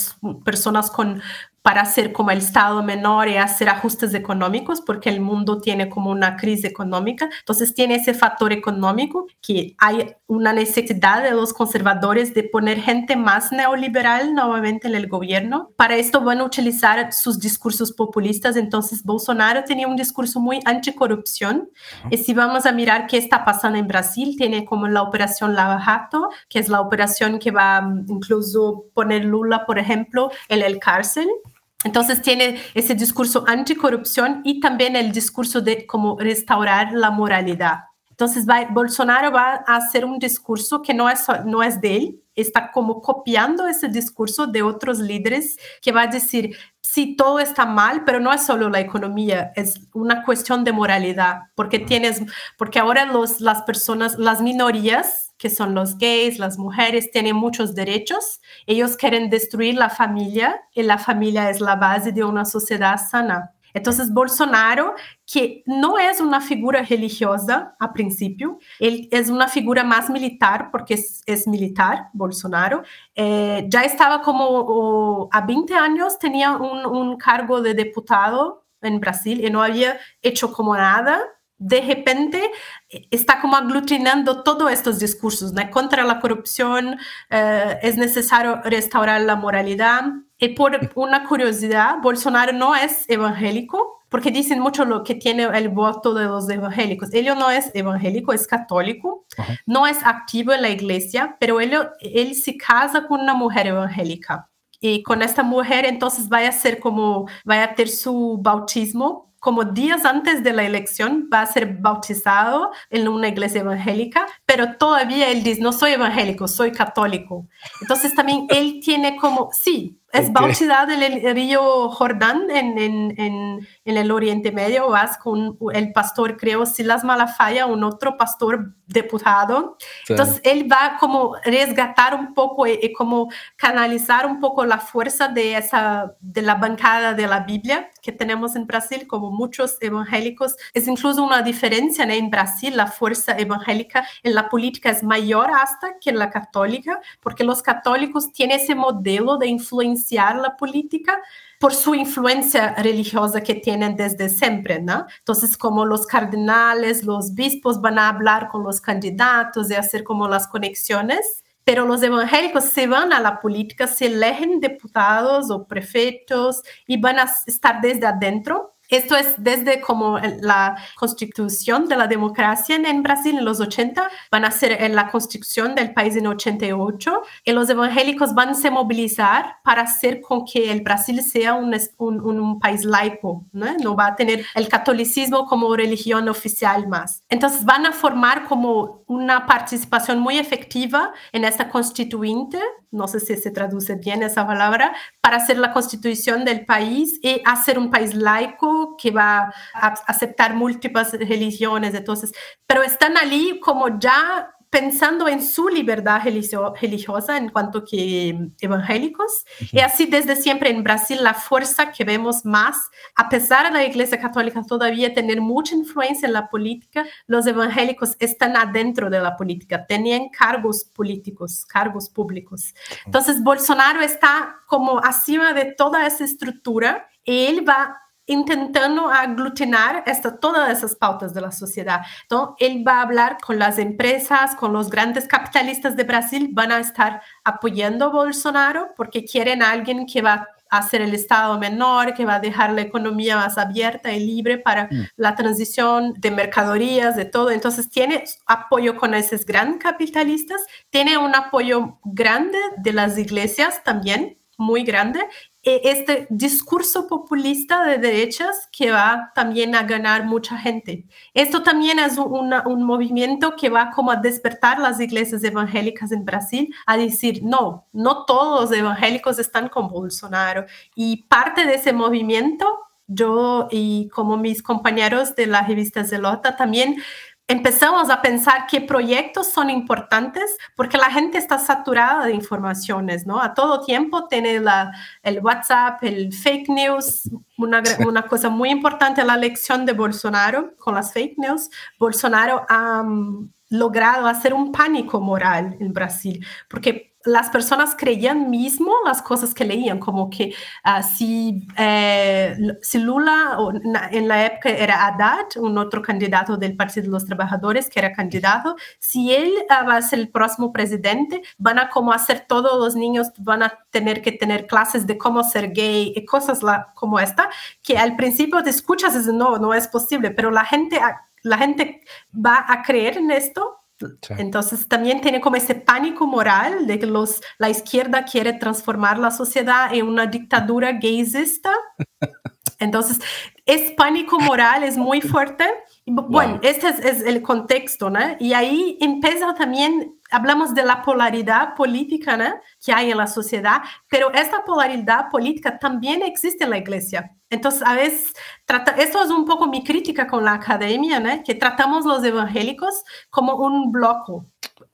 personas con para hacer como el Estado menor y hacer ajustes económicos, porque el mundo tiene como una crisis económica. Entonces tiene ese factor económico que hay una necesidad de los conservadores de poner gente más neoliberal nuevamente en el gobierno. Para esto van a utilizar sus discursos populistas. Entonces Bolsonaro tenía un discurso muy anticorrupción. Y si vamos a mirar qué está pasando en Brasil, tiene como la operación Lava Jato, que es la operación que va mm, incluso poner Lula, por ejemplo, en el cárcel. Entonces tiene ese discurso anticorrupción y también el discurso de cómo restaurar la moralidad. Entonces Bolsonaro va a hacer un discurso que no es, no es de él, está como copiando ese discurso de otros líderes que va a decir, sí, todo está mal, pero no es solo la economía, es una cuestión de moralidad, porque tienes, porque ahora las personas, las minorías que son los gays, las mujeres, tienen muchos derechos. Ellos quieren destruir la familia y la familia es la base de una sociedad sana. Entonces, Bolsonaro, que no es una figura religiosa a principio, es una figura más militar, porque es, militar, Bolsonaro, eh, ya estaba como a 20 años, tenía un cargo de diputado en Brasil y no había hecho como nada de repente eh, está como aglutinando todos estos discursos, ¿no? Contra la corrupción, eh, es necesario restaurar la moralidad. Y por una curiosidad, Bolsonaro no es evangélico, porque dicen mucho lo que tiene el voto de los evangélicos. Él no es evangélico, es católico, no es activo en la iglesia, pero él, él se casa con una mujer evangélica y con esta mujer entonces vaya a ser como, vaya a tener su bautismo como días antes de la elección va a ser bautizado en una iglesia evangélica, pero todavía él dice, no soy evangélico, soy católico. Entonces también él tiene como, sí, es bautizado en el río Jordán, en, en, en, en, el Oriente Medio, vas con el pastor, creo, Silas Malafaya, un otro pastor deputado. Entonces, él va como resgatar un poco y, y, como canalizar un poco la fuerza de, esa, de la bancada de la Biblia que tenemos en Brasil, como muchos evangélicos. Es incluso una diferencia ¿no? en Brasil, la fuerza evangélica en la política es mayor hasta que en la católica, porque los católicos tienen ese modelo de influencia la política por su influencia religiosa que tienen desde siempre, ¿no? Entonces, como los cardenales, los bispos van a hablar con los candidatos y hacer como las conexiones, pero los evangélicos se van a la política, se eligen diputados o prefectos y van a estar desde adentro esto es desde como la constitución de la democracia en Brasil en los 80, van a ser en la constitución del país en 88, y los evangélicos van a se movilizar para hacer con que el Brasil sea un, un, un país laico, ¿no? no va a tener el catolicismo como religión oficial más. Entonces van a formar como una participación muy efectiva en esta constituyente no sé si se traduce bien esa palabra, para hacer la constitución del país y hacer un país laico que va a aceptar múltiples religiones. Entonces, pero están allí como ya pensando en su libertad religiosa en cuanto que evangélicos. Y así desde siempre en Brasil la fuerza que vemos más, a pesar de la Iglesia Católica todavía tener mucha influencia en la política, los evangélicos están adentro de la política, tenían cargos políticos, cargos públicos. Entonces Bolsonaro está como acima de toda esa estructura y él va intentando aglutinar esta, todas esas pautas de la sociedad. Entonces, él va a hablar con las empresas, con los grandes capitalistas de Brasil, van a estar apoyando a Bolsonaro porque quieren a alguien que va a hacer el Estado menor, que va a dejar la economía más abierta y libre para mm. la transición de mercaderías, de todo. Entonces, tiene apoyo con esos grandes capitalistas, tiene un apoyo grande de las iglesias también, muy grande este discurso populista de derechas que va también a ganar mucha gente. Esto también es una, un movimiento que va como a despertar las iglesias evangélicas en Brasil a decir, no, no todos los evangélicos están con Bolsonaro. Y parte de ese movimiento, yo y como mis compañeros de la revista Zelota también empezamos a pensar qué proyectos son importantes porque la gente está saturada de informaciones, ¿no? A todo tiempo tiene la, el WhatsApp, el fake news, una, una cosa muy importante la lección de Bolsonaro con las fake news. Bolsonaro ha um, logrado hacer un pánico moral en Brasil porque las personas creían mismo las cosas que leían, como que uh, si, eh, si, Lula en la época era Haddad, un otro candidato del Partido de los Trabajadores que era candidato, si él uh, va a ser el próximo presidente, van a como hacer todos los niños, van a tener que tener clases de cómo ser gay y cosas como esta, que al principio te escuchas y no, no es posible, pero la gente, la gente va a creer en esto entonces también tiene como ese pánico moral de que los, la izquierda quiere transformar la sociedad en una dictadura gaysista. [LAUGHS] Entonces, es pánico moral, es muy fuerte. Bueno, este es, el contexto, ¿no? Y ahí empieza también, hablamos de la polaridad política, ¿no? Que hay en la sociedad, pero esta polaridad política también existe en la iglesia. Entonces, a veces, trata, esto es un poco mi crítica con la academia, ¿no? Que tratamos los evangélicos como un bloque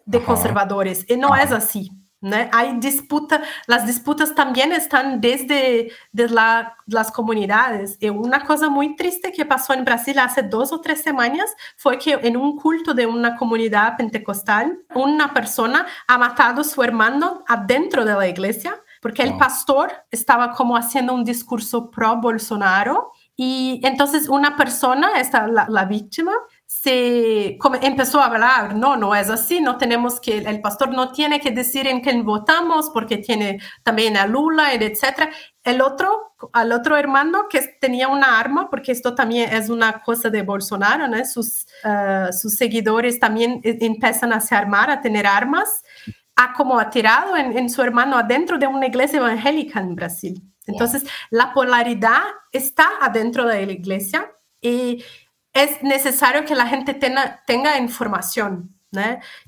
de conservadores, y no es así. ¿No? Hay disputa, las disputas también están desde, desde la, las comunidades. Y una cosa muy triste que pasó en Brasil hace dos o tres semanas fue que en un culto de una comunidad pentecostal, una persona ha matado a su hermano adentro de la iglesia porque el pastor estaba como haciendo un discurso pro Bolsonaro y entonces una persona, esta, la, la víctima, se empezó a hablar, no, no es así, no tenemos que, el pastor no tiene que decir en quién votamos porque tiene también a Lula, etc. El otro, al otro hermano que tenía una arma, porque esto también es una cosa de Bolsonaro, ¿no? sus, uh, sus seguidores también e, empiezan a se armar, a tener armas ha como atirado en, su hermano adentro de una iglesia evangélica en Brasil. Entonces, la polaridad está adentro de la iglesia y es necesario que la gente tenga, información,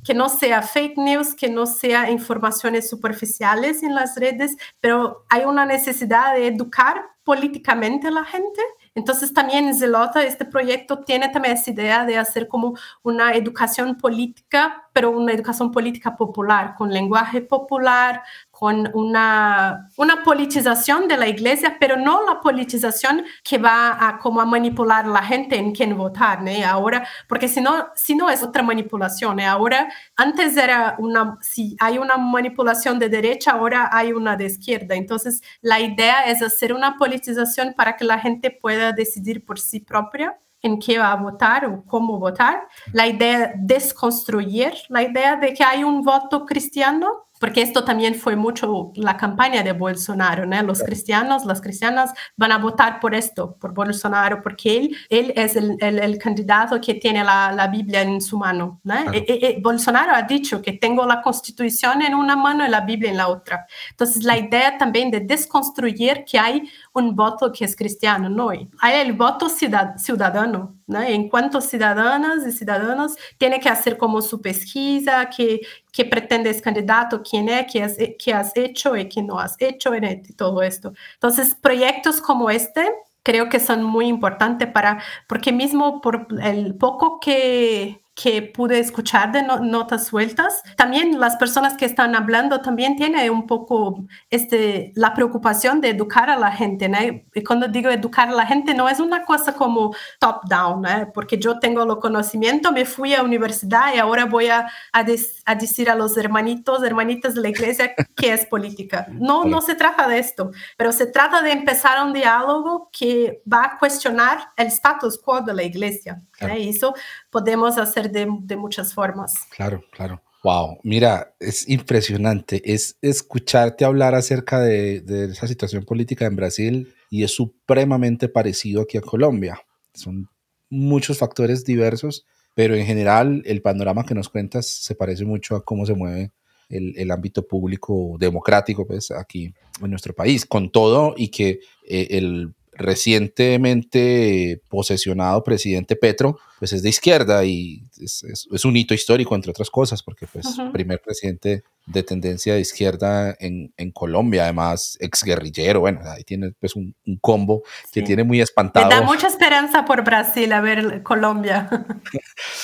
que no sea fake news, que no sea informaciones superficiales en las redes, pero hay una necesidad de educar políticamente a la gente. Entonces también Zelota, este proyecto tiene también esa idea de hacer como una educación política, pero una educación política popular, con lenguaje popular, con una, una politización de la iglesia, pero no la politización que va a como a manipular a la gente en quién votar, ¿no? Ahora, porque si no, si no es otra manipulación, ¿eh? Ahora, antes era una, si hay una manipulación de derecha, ahora hay una de izquierda. Entonces, la idea es hacer una politización para que la gente pueda decidir por sí propia en qué va a votar o cómo votar. La idea de desconstruir la idea de que hay un voto cristiano porque esto también fue mucho la campaña de Bolsonaro, ¿no? Los cristianos, las cristianas van a votar por esto, por Bolsonaro, porque él, él es el, el, candidato que tiene la, la, Biblia en su mano, ¿no? E, e, e, Bolsonaro ha dicho que tengo la constitución en una mano y la Biblia en la otra. Entonces, la idea también de desconstruir que hay un voto que es cristiano, no. Hay el voto ciudadano, ¿no? En cuanto ciudadanas y ciudadanos tiene que hacer como su pesquisa, que, que pretende ese candidato, quién es, qué has, qué has hecho y qué no has hecho en todo esto. Entonces, proyectos como este creo que son muy importantes para, porque mismo por el poco que, que pude escuchar de notas sueltas. También las personas que están hablando también tienen un poco este, la preocupación de educar a la gente. ¿no? Y cuando digo educar a la gente, no es una cosa como top-down, porque yo tengo el conocimiento, me fui a universidad y ahora voy a, a, a, decir a los hermanitos, hermanitas de la iglesia [LAUGHS] que es política. No, no se trata de esto, pero se trata de empezar un diálogo que va a cuestionar el status quo de la iglesia. Y eso podemos hacer de, de muchas formas. Claro, claro. Wow, mira, es impresionante. Es escucharte hablar acerca de, de, esa situación política en Brasil y es supremamente parecido aquí a Colombia. Son muchos factores diversos, pero en general el panorama que nos cuentas se parece mucho a cómo se mueve el, el ámbito público democrático pues, aquí en nuestro país, con todo y que eh, el recientemente posesionado presidente Petro, pues es de izquierda y es, es, un hito histórico, entre otras cosas, porque pues primer presidente de tendencia de izquierda en, en Colombia, además exguerrillero, bueno, ahí tiene pues un, un combo que tiene muy espantado. Me da mucha esperanza por Brasil, a ver Colombia.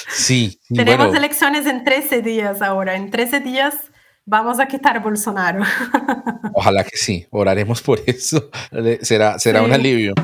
sí. Tenemos elecciones en 13 días ahora, en 13 días vamos a quitar Bolsonaro. [LAUGHS] Ojalá que sí, oraremos por eso. Será, será un alivio.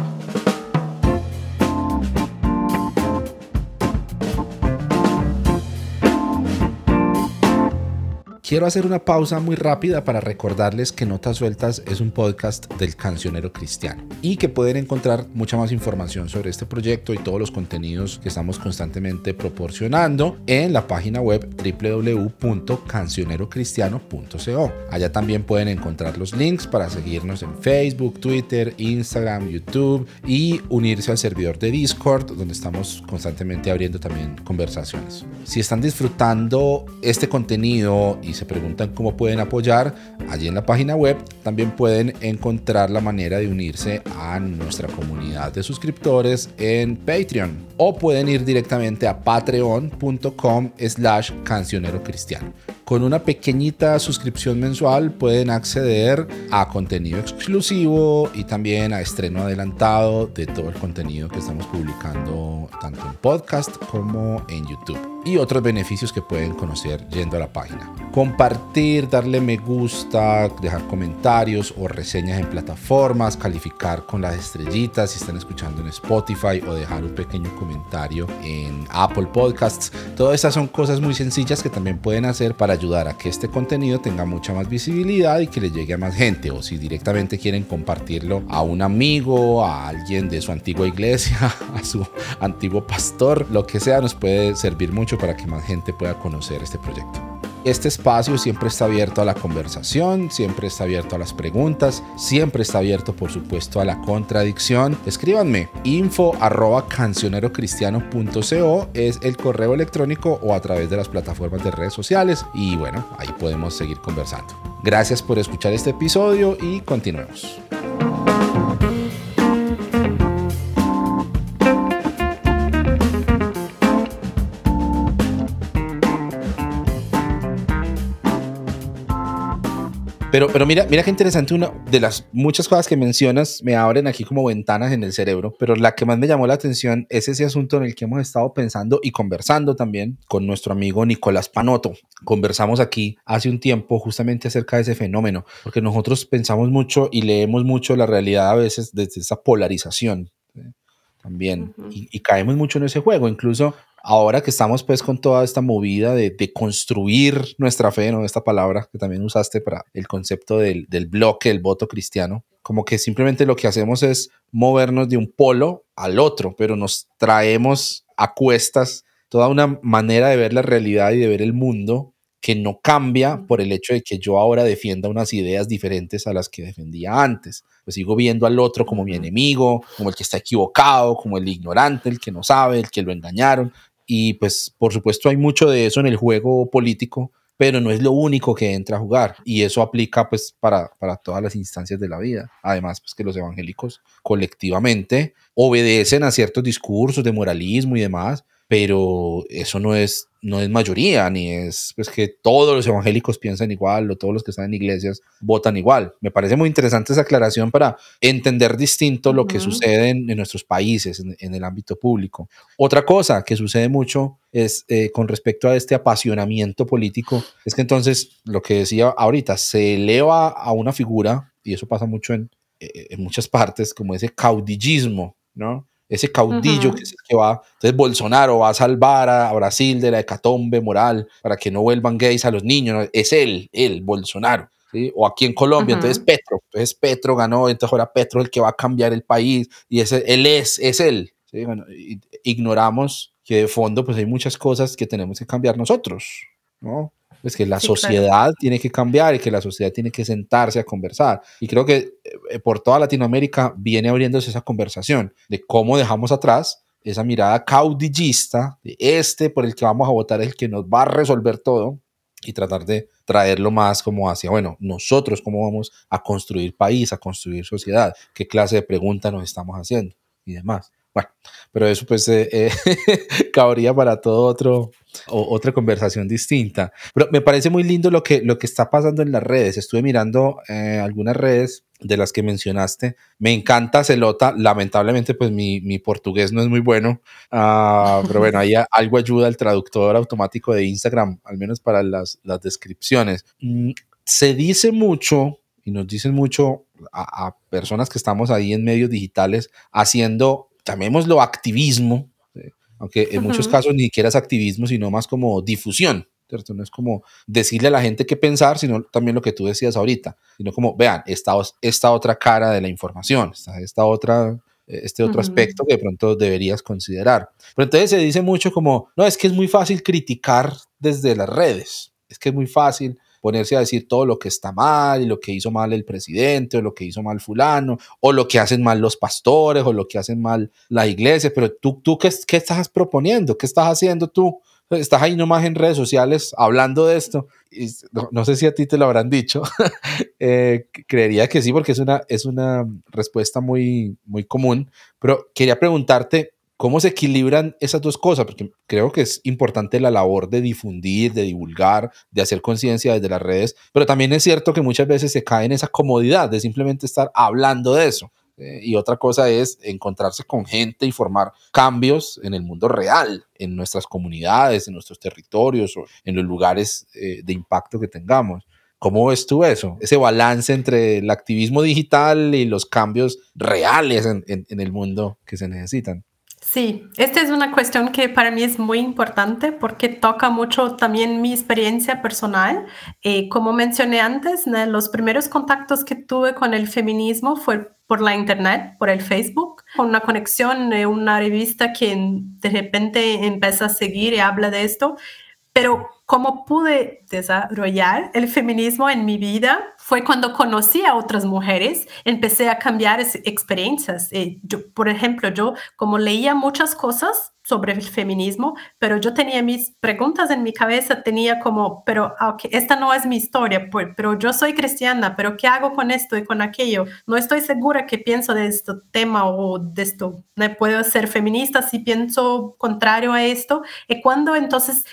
Quiero hacer una pausa muy rápida para recordarles que Notas Sueltas es un podcast del cancionero cristiano y que pueden encontrar mucha más información sobre este proyecto y todos los contenidos que estamos constantemente proporcionando en la página web www.cancionerocristiano.co. Allá también pueden encontrar los links para seguirnos en Facebook, Twitter, Instagram, YouTube y unirse al servidor de Discord donde estamos constantemente abriendo también conversaciones. Si están disfrutando este contenido y se preguntan cómo pueden apoyar, allí en la página web también pueden encontrar la manera de unirse a nuestra comunidad de suscriptores en Patreon o pueden ir directamente a patreon.com slash cancionero cristiano. Con una pequeñita suscripción mensual pueden acceder a contenido exclusivo y también a estreno adelantado de todo el contenido que estamos publicando tanto en podcast como en YouTube y otros beneficios que pueden conocer yendo a la página. Compartir, darle me gusta, dejar comentarios o reseñas en plataformas, calificar con las estrellitas si están escuchando en Spotify o dejar un pequeño comentario en Apple Podcasts. Todas esas son cosas muy sencillas que también pueden hacer para ayudar a que este contenido tenga mucha más visibilidad y que le llegue a más gente. O si directamente quieren compartirlo a un amigo, a alguien de su antigua iglesia, [LAUGHS] a su antiguo pastor, lo que sea, nos puede servir mucho para que más gente pueda conocer este proyecto. Este espacio siempre está abierto a la conversación, siempre está abierto a las preguntas, siempre está abierto por supuesto a la contradicción. Escríbanme info arroba cancionerocristiano.co es el correo electrónico o a través de las plataformas de redes sociales y bueno, ahí podemos seguir conversando. Gracias por escuchar este episodio y continuemos. Pero, pero mira, mira qué interesante, una de las muchas cosas que mencionas me abren aquí como ventanas en el cerebro, pero la que más me llamó la atención es ese asunto en el que hemos estado pensando y conversando también con nuestro amigo Nicolás Panoto. Conversamos aquí hace un tiempo justamente acerca de ese fenómeno, porque nosotros pensamos mucho y leemos mucho la realidad a veces desde esa polarización también y, y, caemos mucho en ese juego. Incluso ahora que estamos pues con toda esta movida de, de, construir nuestra fe, ¿no? Esta palabra que también usaste para el concepto del, del bloque, el voto cristiano, como que simplemente lo que hacemos es movernos de un polo al otro, pero nos traemos a cuestas toda una manera de ver la realidad y de ver el mundo que no cambia por el hecho de que yo ahora defienda unas ideas diferentes a las que defendía antes. Pues sigo viendo al otro como mi enemigo, como el que está equivocado, como el ignorante, el que no sabe, el que lo engañaron. Y pues por supuesto hay mucho de eso en el juego político, pero no es lo único que entra a jugar. Y eso aplica pues para, para todas las instancias de la vida. Además, pues que los evangélicos colectivamente obedecen a ciertos discursos de moralismo y demás, pero eso no es, no es mayoría, ni es pues, que todos los evangélicos piensan igual o todos los que están en iglesias votan igual. Me parece muy interesante esa aclaración para entender distinto lo que sucede en, en, nuestros países, en, en, el ámbito público. Otra cosa que sucede mucho es eh, con respecto a este apasionamiento político, es que entonces, lo que decía ahorita, se eleva a una figura, y eso pasa mucho en, eh, en muchas partes, como ese caudillismo, ¿no? Ese caudillo uh -huh. que es el que va, entonces Bolsonaro va a salvar a, Brasil de la hecatombe moral para que no vuelvan gays a los niños, es él, él, Bolsonaro. ¿sí? O aquí en Colombia, uh -huh. entonces Petro, entonces Petro ganó, entonces ahora Petro es el que va a cambiar el país y ese, él es, es él. ¿sí? Bueno, ignoramos que de fondo pues hay muchas cosas que tenemos que cambiar nosotros, ¿no? Es que la sí, sociedad claro. tiene que cambiar y que la sociedad tiene que sentarse a conversar. Y creo que eh, por toda Latinoamérica viene abriéndose esa conversación de cómo dejamos atrás esa mirada caudillista de este por el que vamos a votar, el que nos va a resolver todo y tratar de traerlo más como hacia, bueno, nosotros cómo vamos a construir país, a construir sociedad, qué clase de pregunta nos estamos haciendo y demás. Bueno, pero eso pues eh, eh, [LAUGHS] cabría para todo otro, o, otra conversación distinta. Pero me parece muy lindo lo que, lo que está pasando en las redes. Estuve mirando eh, algunas redes de las que mencionaste. Me encanta Celota. Lamentablemente, pues mi, mi portugués no es muy bueno. Uh, pero bueno, ahí [LAUGHS] algo ayuda el traductor automático de Instagram, al menos para las, las descripciones. Mm, se dice mucho, y nos dicen mucho a, a personas que estamos ahí en medios digitales haciendo llamémoslo activismo, ¿sí? aunque en uh -huh. muchos casos ni siquiera es activismo, sino más como difusión, ¿cierto? No es como decirle a la gente qué pensar, sino también lo que tú decías ahorita, sino como, vean, esta, esta otra cara de la información, esta, esta otra, este otro uh -huh. aspecto que de pronto deberías considerar. Pero entonces se dice mucho como, no, es que es muy fácil criticar desde las redes, es que es muy fácil ponerse a decir todo lo que está mal y lo que hizo mal el presidente o lo que hizo mal fulano o lo que hacen mal los pastores o lo que hacen mal la iglesia, pero tú, tú ¿qué, qué estás proponiendo? ¿Qué estás haciendo tú? Estás ahí nomás en redes sociales hablando de esto. Y no, no sé si a ti te lo habrán dicho. [LAUGHS] eh, creería que sí, porque es una, es una respuesta muy, muy común. Pero quería preguntarte, ¿Cómo se equilibran esas dos cosas? Porque creo que es importante la labor de difundir, de divulgar, de hacer conciencia desde las redes, pero también es cierto que muchas veces se cae en esa comodidad de simplemente estar hablando de eso. Eh, y otra cosa es encontrarse con gente y formar cambios en el mundo real, en nuestras comunidades, en nuestros territorios o en los lugares eh, de impacto que tengamos. ¿Cómo ves tú eso? Ese balance entre el activismo digital y los cambios reales en, el mundo que se necesitan. Sí, esta es una cuestión que para mí es muy importante porque toca mucho también mi experiencia personal. Eh, como mencioné antes, ¿no? los primeros contactos que tuve con el feminismo fue por la internet, por el Facebook, con una conexión de una revista que de repente empieza a seguir y habla de esto. Pero cómo pude desarrollar el feminismo en mi vida fue cuando conocí a otras mujeres, empecé a cambiar experiencias. Eh, yo, por ejemplo, yo como leía muchas cosas sobre el feminismo, pero yo tenía mis preguntas en mi cabeza, tenía como, pero okay, esta no es mi historia, pues, pero yo soy cristiana, pero ¿qué hago con esto y con aquello? No estoy segura qué pienso de este tema o de esto. ¿No puedo ser feminista si pienso contrario a esto? Y cuando entonces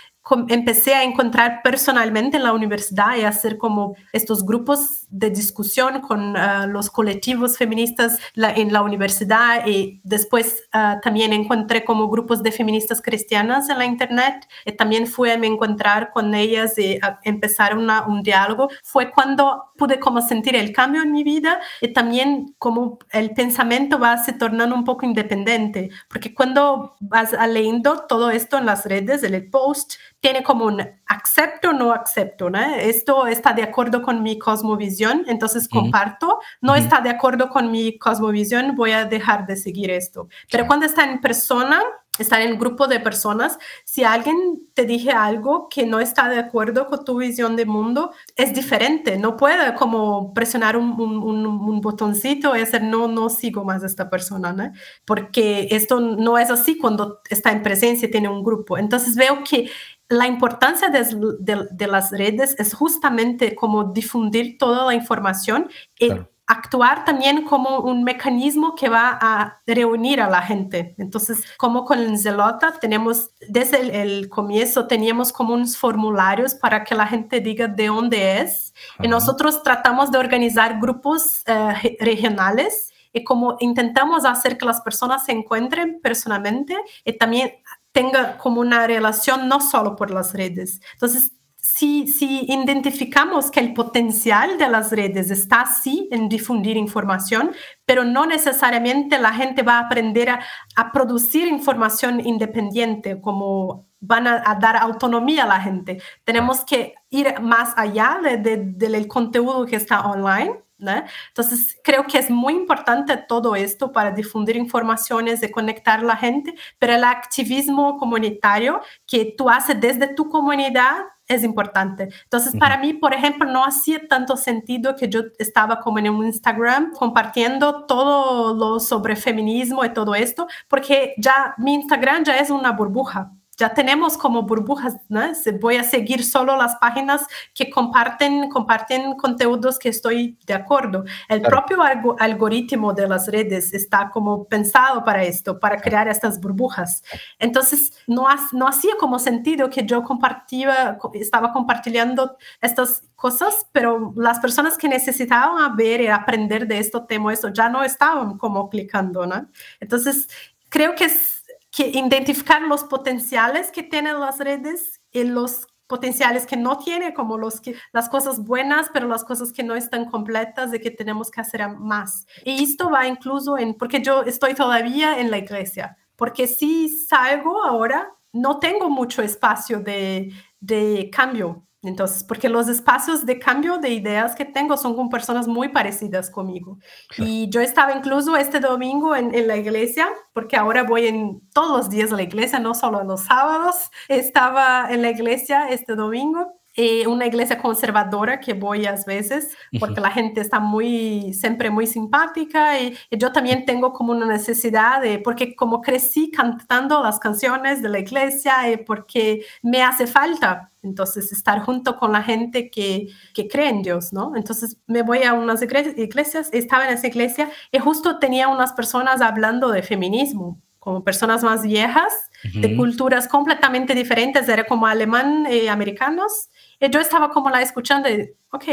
empecé a encontrar personalmente en la universidad y hacer como estos grupos de discusión con ah, los colectivos feministas en la universidad y después ah, también encontré como grupos de feministas cristianas en la internet y también fui a me encontrar con ellas y empezar un diálogo. Fue cuando pude como sentir el cambio en mi vida y también como el pensamiento va se tornando un poco independiente, porque cuando vas leyendo todo esto en las redes, el post, tiene como un acepto no acepto, ¿no? Esto está de acuerdo con mi cosmovisión, entonces comparto, no está de acuerdo con mi cosmovisión, voy a dejar de seguir esto. Pero cuando está en persona, estar en un grupo de personas, si alguien te dije algo que no está de acuerdo con tu visión de mundo, es diferente. No puede como presionar un, un, un botoncito y decir, no, no sigo más a esta persona, ¿no? Porque esto no es así cuando está en presencia y tiene un grupo. Entonces veo que la importancia de, las redes es justamente como difundir toda la información y actuar también como un mecanismo que va a reunir a la gente. Entonces, como con Zelota, tenemos, desde el, comienzo, teníamos como unos formularios para que la gente diga de dónde es. Y nosotros tratamos de organizar grupos eh, regionales y como intentamos hacer que las personas se encuentren personalmente y también tenga como una relación no solo por las redes. Entonces, si, identificamos que el potencial de las redes está así en difundir información, pero no necesariamente la gente va a aprender a producir información independiente, como van a, dar autonomía a la gente. Tenemos que ir más allá del contenido que está online entonces, creo que es muy importante todo esto para difundir informaciones, de conectar a la gente, pero el activismo comunitario que tú haces desde tu comunidad es importante. Entonces, para mí, por ejemplo, no hacía tanto sentido que yo estaba como en un Instagram compartiendo todo lo sobre feminismo y todo esto, porque ya mi Instagram ya es una burbuja ya tenemos como burbujas, ¿no? Voy a seguir solo las páginas que comparten, comparten contenidos que estoy de acuerdo. El propio algoritmo de las redes está como pensado para esto, para crear estas burbujas. Entonces, no, no hacía como sentido que yo compartía, estaba compartiendo estas cosas, pero las personas que necesitaban ver y aprender de este tema, eso ya no estaban como clicando, ¿no? Entonces, creo que es identificar los potenciales que tienen las redes y los potenciales que no tiene, como los las cosas buenas, pero las cosas que no están completas de que tenemos que hacer más. Y esto va incluso en, porque yo estoy todavía en la iglesia, porque si salgo ahora, no tengo mucho espacio de, de cambio entonces, porque los espacios de cambio de ideas que tengo son con personas muy parecidas conmigo. Y yo estaba incluso este domingo en, en, la iglesia, porque ahora voy en todos los días a la iglesia, no solo los sábados. Estaba en la iglesia este domingo eh, una iglesia conservadora que voy a veces porque la gente está muy, siempre muy simpática y, yo también tengo como una necesidad de, porque como crecí cantando las canciones de la iglesia y porque me hace falta entonces estar junto con la gente que, que cree en Dios, ¿no? Entonces me voy a unas iglesias, estaba en esa iglesia y justo tenía unas personas hablando de feminismo como personas más viejas, de culturas completamente diferentes, era como alemán y eh, americanos, y yo estaba como la escuchando, y, ok,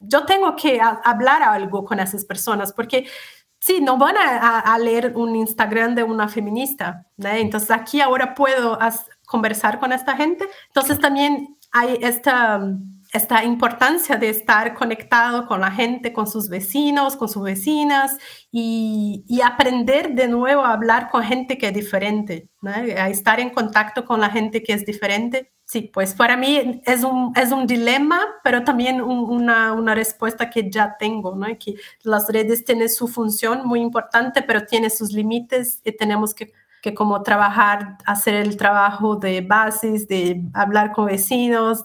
yo tengo que hablar algo con esas personas, porque sí, no van a, leer un Instagram de una feminista, ¿no? entonces aquí ahora puedo conversar con esta gente, entonces también hay esta esta importancia de estar conectado con la gente, con sus vecinos, con sus vecinas y, y aprender de nuevo a hablar con gente que es diferente, a estar en contacto con la gente que es diferente. Sí, pues para mí es un, es un dilema, pero también una, una, respuesta que ya tengo, ¿no? que las redes tienen su función muy importante, pero tienen sus límites y tenemos que que como trabajar, hacer el trabajo de bases, de hablar con vecinos,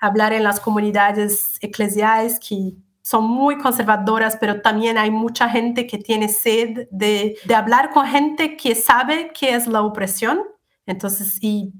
hablar en las comunidades eclesiales que son muy conservadoras, pero también hay mucha gente que tiene sed de, de hablar con gente que sabe qué es la opresión. Entonces, y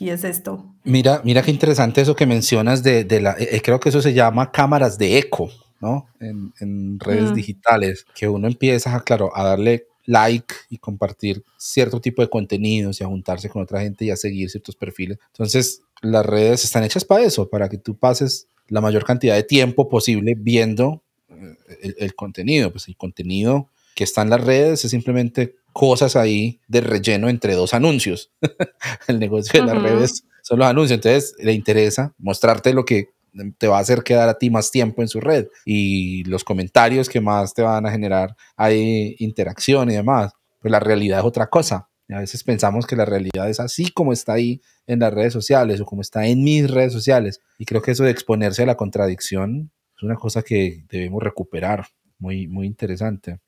¿qué es esto? Mira, mira qué interesante eso que mencionas de, de la, eh, creo que eso se llama cámaras de eco, ¿no? En, en redes mm. digitales, que uno empieza, claro, a darle like y compartir cierto tipo de contenidos y a juntarse con otra gente y a seguir ciertos perfiles. Entonces, las redes están hechas para eso, para que tú pases la mayor cantidad de tiempo posible viendo eh, el, contenido. Pues el contenido que está en las redes es simplemente cosas ahí de relleno entre dos anuncios. [LAUGHS] el negocio de las redes son los anuncios. Entonces, le interesa mostrarte lo que te va a hacer quedar a ti más tiempo en su red y los comentarios que más te van a generar hay interacción y demás. Pues la realidad es otra cosa. a veces pensamos que la realidad es así como está ahí en las redes sociales o como está en mis redes sociales. Y creo que eso de exponerse a la contradicción es una cosa que debemos recuperar. Muy, muy interesante.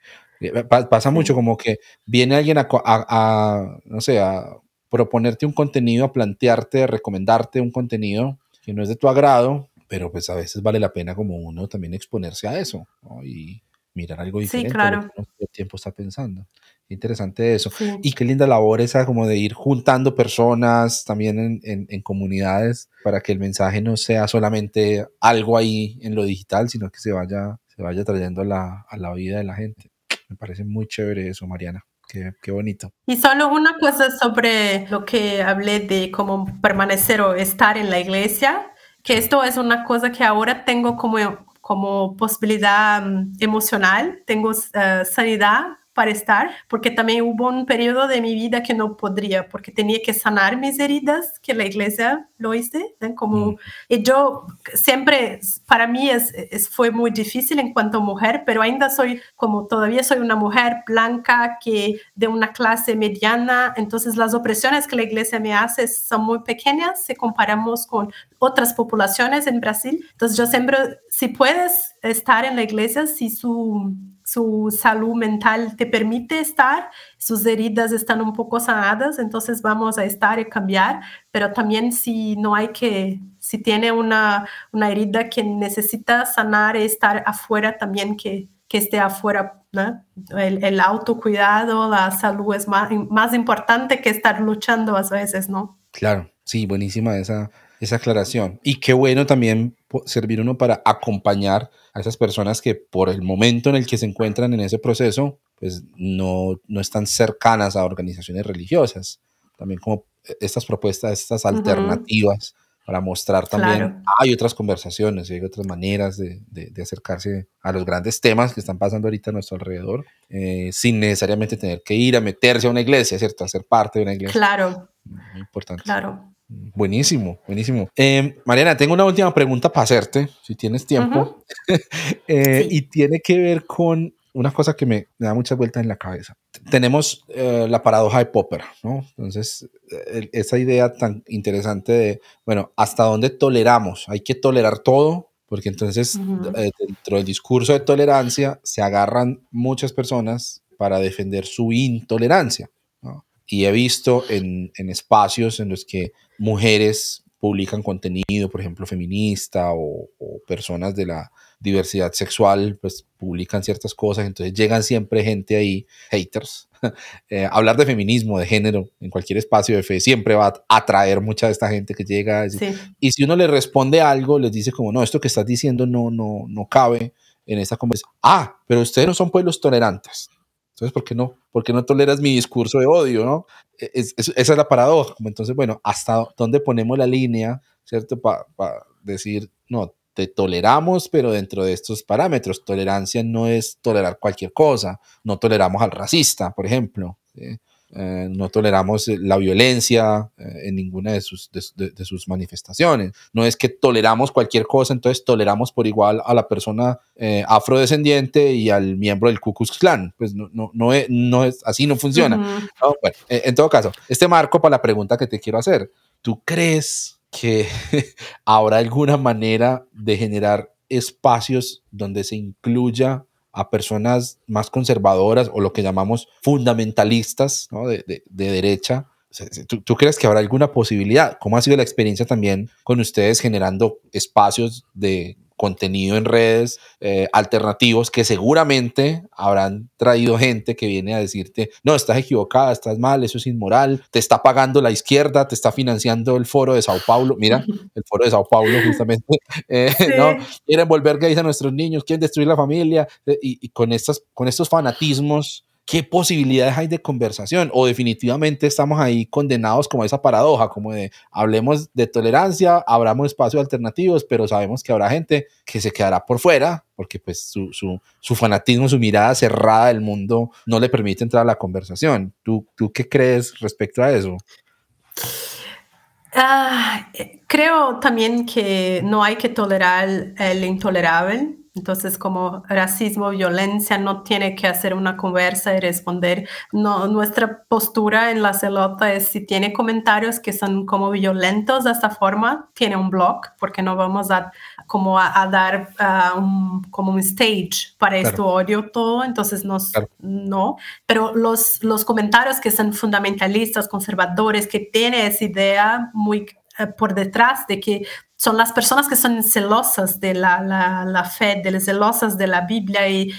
Eh, pasa mucho como que viene alguien a, a no sé, a proponerte un contenido, a plantearte, a recomendarte un contenido que no es de tu agrado pero pues a veces vale la pena como uno también exponerse a eso y mirar algo diferente. Sí, claro. Todo el tiempo está pensando. Interesante eso. Y qué linda labor esa como de ir juntando personas también en, en, comunidades para que el mensaje no sea solamente algo ahí en lo digital, sino que se vaya, se vaya trayendo a la, a la vida de la gente. Me parece muy chévere eso, Mariana. Qué, qué, bonito. Y solo una cosa sobre lo que hablé de cómo permanecer o estar en la iglesia que esto es una cosa que ahora tengo como, como posibilidad mm, emocional, tengo uh, sanidad para estar, porque también hubo un periodo de mi vida que no podría, porque tenía que sanar mis heridas, que la iglesia lo hice, como, mm. y yo siempre, para mí es, es, fue muy difícil en cuanto a mujer, pero ainda soy, como todavía soy una mujer blanca, que de una clase mediana, entonces las opresiones que la iglesia me hace son muy pequeñas si comparamos con otras poblaciones en Brasil, entonces yo siempre, si puedes estar en la iglesia, si su su salud mental te permite estar, sus heridas están un poco sanadas, entonces vamos a estar y cambiar, pero también si no hay que, si tiene una, una herida que necesita sanar y estar afuera, también que, que esté afuera. ¿no? El, el, autocuidado, la salud es más, más importante que estar luchando a veces, ¿no? Claro, sí, buenísima esa, esa aclaración. Y qué bueno también servir uno para acompañar a esas personas que por el momento en el que se encuentran en ese proceso, pues no, no están cercanas a organizaciones religiosas. También como estas propuestas, estas alternativas para mostrar también, hay otras conversaciones, hay otras maneras de, de, acercarse a los grandes temas que están pasando ahorita a nuestro alrededor, eh, sin necesariamente tener que ir a meterse a una iglesia, ¿cierto? A ser parte de una iglesia. Claro. Muy importante. Claro. Buenísimo, buenísimo. Eh, Mariana, tengo una última pregunta para hacerte, si tienes tiempo, [LAUGHS] eh, y tiene que ver con una cosa que me, da muchas vueltas en la cabeza. Tenemos eh, la paradoja de Popper, ¿no? Entonces, esa idea tan interesante de, bueno, ¿hasta dónde toleramos? Hay que tolerar todo, porque entonces dentro del discurso de tolerancia se agarran muchas personas para defender su intolerancia. ¿no? Y he visto en, en espacios en los que mujeres publican contenido, por ejemplo, feminista o, personas de la diversidad sexual, pues publican ciertas cosas, entonces llegan siempre gente ahí, haters. [LAUGHS] Eh, hablar de feminismo, de género, en cualquier espacio de fe, siempre va a atraer mucha de esta gente que llega. Y si uno le responde algo, les dice como, no, esto que estás diciendo no, no, no cabe en esta conversación. Ah, pero ustedes no son pueblos tolerantes. Entonces, ¿por qué no? ¿Por qué no toleras mi discurso de odio, no? E, esa es la paradoja. Entonces, bueno, ¿hasta dónde ponemos la línea, cierto? Para decir, no, te toleramos, pero dentro de estos parámetros. Tolerancia no es tolerar cualquier cosa. No toleramos al racista, por ejemplo. Eh, no toleramos eh, la violencia eh, en ninguna de sus, de, sus manifestaciones. No es que toleramos cualquier cosa, entonces toleramos por igual a la persona afrodescendiente y al miembro del Ku Klux Klan. Pues no, no, no, es, no es, así no funciona. en todo caso, este marco para la pregunta que te quiero hacer. ¿Tú crees que [LAUGHS] habrá alguna manera de generar espacios donde se incluya a personas más conservadoras o lo que llamamos fundamentalistas de, derecha. ¿Tú, crees que habrá alguna posibilidad? ¿Cómo ha sido la experiencia también con ustedes generando espacios de contenido en redes eh, alternativos que seguramente habrán traído gente que viene a decirte, no, estás equivocada, estás mal, eso es inmoral, te está pagando la izquierda, te está financiando el foro de Sao Paulo, mira, el foro de Sao Paulo [LAUGHS] justamente, [LAUGHS] eh, ¿no? Quieren volver gays a nuestros niños, quieren destruir la familia eh, y, y con, estas, con estos fanatismos ¿qué posibilidades hay de conversación? O definitivamente estamos ahí condenados como esa paradoja, como de hablemos de tolerancia, abramos espacios alternativos, pero sabemos que habrá gente que se quedará por fuera porque pues su, su, su fanatismo, su mirada cerrada del mundo no le permite entrar a la conversación. ¿Tú, tú qué crees respecto a eso? Eh, creo también que no hay que tolerar el intolerable entonces, como racismo, violencia, no tiene que hacer una conversa y responder. No, nuestra postura en la celota es si tiene comentarios que son como violentos de esta forma, tiene un blog, porque no vamos a como a, dar un, como un stage para esto odio todo. Entonces, nos, no. Pero los, los comentarios que son fundamentalistas, conservadores, que tienen esa idea muy por detrás de que son las personas que son celosas de la, la, fe, de celosas de la Biblia y,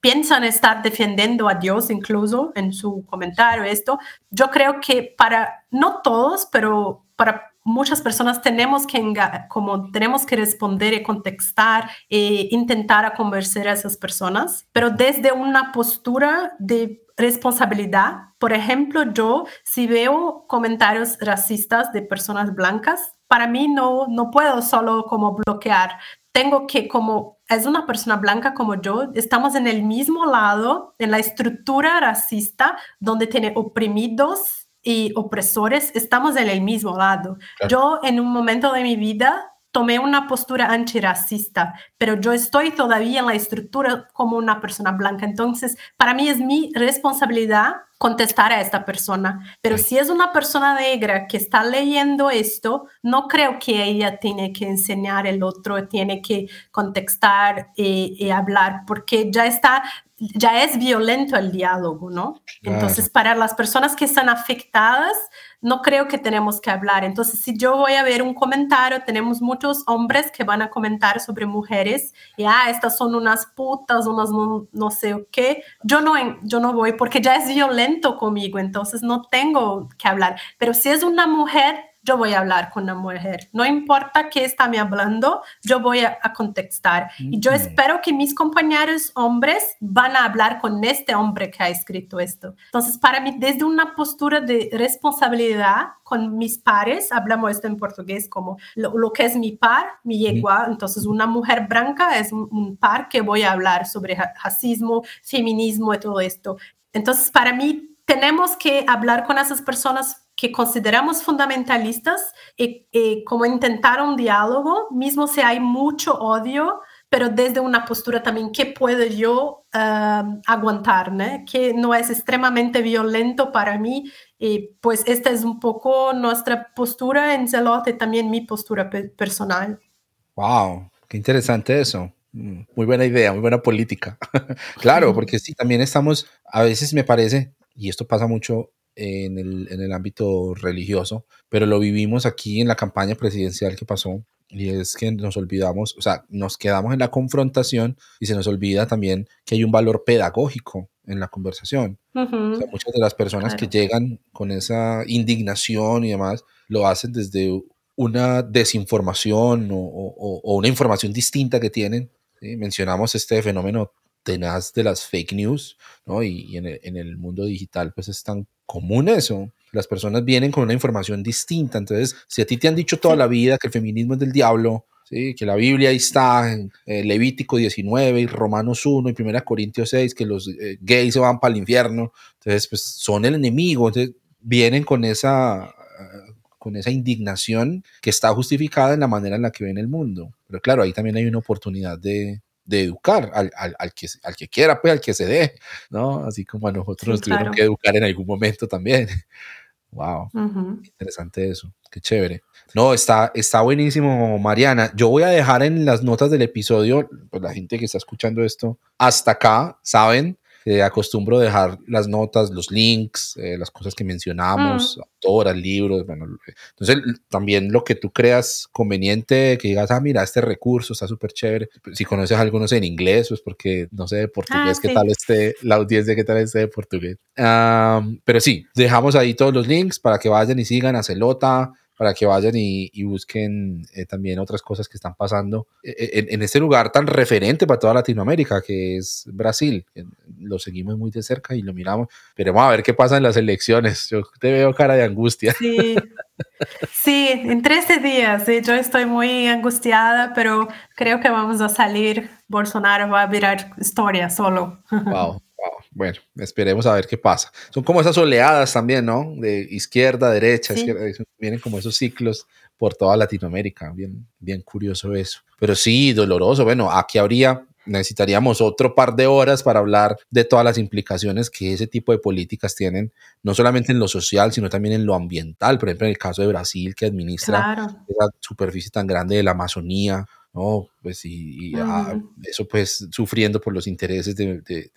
piensan estar defendiendo a Dios incluso en su comentario esto. Yo creo que para, no todos, pero para muchas personas tenemos que, como tenemos que responder y contestar e intentar convencer a esas personas, pero desde una postura de responsabilidad. Por ejemplo, yo si veo comentarios racistas de personas blancas, para mí no, no puedo solo como bloquear. Tengo que como, es una persona blanca como yo, estamos en el mismo lado, en la estructura racista, donde tiene oprimidos y opresores, estamos en el mismo lado. Yo en un momento de mi vida tomé una postura antirracista, pero yo estoy todavía en la estructura como una persona blanca. Entonces, para mí es mi responsabilidad contestar a esta persona. Pero si es una persona negra que está leyendo esto, no creo que ella tiene que enseñar el otro, tiene que contestar y, hablar, porque ya está, ya es violento el diálogo, ¿no? Entonces, para las personas que están afectadas, no creo que tenemos que hablar. Entonces, si yo voy a ver un comentario, tenemos muchos hombres que van a comentar sobre mujeres y, ah, estas son unas putas, unas no, sé qué. Yo no, yo no voy porque ya es violento conmigo, entonces no tengo que hablar. Pero si es una mujer, yo voy a hablar con la mujer. No importa qué está me hablando, yo voy a, contestar. Y yo espero que mis compañeros hombres van a hablar con este hombre que ha escrito esto. Entonces, para mí, desde una postura de responsabilidad con mis pares, hablamos esto en portugués como lo, que es mi par, mi yegua. Entonces, una mujer blanca es un, un par que voy a hablar sobre racismo, feminismo y todo esto. Entonces, para mí, tenemos que hablar con esas personas que consideramos fundamentalistas y, como intentar un diálogo, mismo si hay mucho odio, pero desde una postura también, ¿qué puedo yo uh, aguantar? ¿no? Que no es extremadamente violento para mí. Y pues esta es un poco nuestra postura en Zelote, también mi postura personal. ¡Wow! ¡Qué interesante eso! Muy buena idea, muy buena política. [LAUGHS] claro, porque sí, también estamos, a veces me parece, y esto pasa mucho en el, en el ámbito religioso, pero lo vivimos aquí en la campaña presidencial que pasó y es que nos olvidamos, o sea, nos quedamos en la confrontación y se nos olvida también que hay un valor pedagógico en la conversación. muchas de las personas que llegan con esa indignación y demás lo hacen desde una desinformación o, o, una información distinta que tienen. Mencionamos este fenómeno tenaz de las fake news, ¿no? Y, en, el, en, el, mundo digital pues es tan común eso. Las personas vienen con una información distinta. Entonces, si a ti te han dicho toda la vida que el feminismo es del diablo, ¿sí? que la Biblia ahí está, en eh, Levítico 19 y Romanos 1 y 1 Corintios 6, que los eh, gays se van para el infierno, entonces pues son el enemigo. Entonces, vienen con esa con esa indignación que está justificada en la manera en la que ven el mundo. Pero claro, ahí también hay una oportunidad de, de educar al, al, al, que, al que quiera, pues al que se dé, ¿no? Así como a nosotros nos tuvieron que educar en algún momento también. [LAUGHS] Wow, interesante eso, qué chévere. No, está, está buenísimo, Mariana. Yo voy a dejar en las notas del episodio, pues la gente que está escuchando esto hasta acá, saben, eh, acostumbro dejar las notas, los links, eh, las cosas que mencionamos, mm. autoras, libros, bueno, entonces también lo que tú creas conveniente, que digas, ah, mira, este recurso está súper chévere, si conoces algunos en inglés, pues porque no sé de portugués ah, qué tal esté, la audiencia qué tal esté de portugués. pero sí, dejamos ahí todos los links para que vayan y sigan a Celota, para que vayan y, busquen eh, también otras cosas que están pasando eh, eh, en, este lugar tan referente para toda Latinoamérica, que es Brasil. Lo seguimos muy de cerca y lo miramos, pero vamos a ver qué pasa en las elecciones. Yo te veo cara de angustia. Sí, sí en 13 días. Yo estoy muy angustiada, pero creo que vamos a salir. Bolsonaro va a virar historia solo. Wow. Bueno, esperemos a ver qué pasa. Son como esas oleadas también, ¿no? De izquierda, derecha, izquierda, vienen como esos ciclos por toda Latinoamérica. Bien, bien curioso eso. Pero sí, doloroso. Bueno, aquí habría, necesitaríamos otro par de horas para hablar de todas las implicaciones que ese tipo de políticas tienen, no solamente en lo social, sino también en lo ambiental. Por ejemplo, en el caso de Brasil, que administra esa superficie tan grande de la Amazonía, ¿no? Pues y, ah, eso pues sufriendo por los intereses de, de,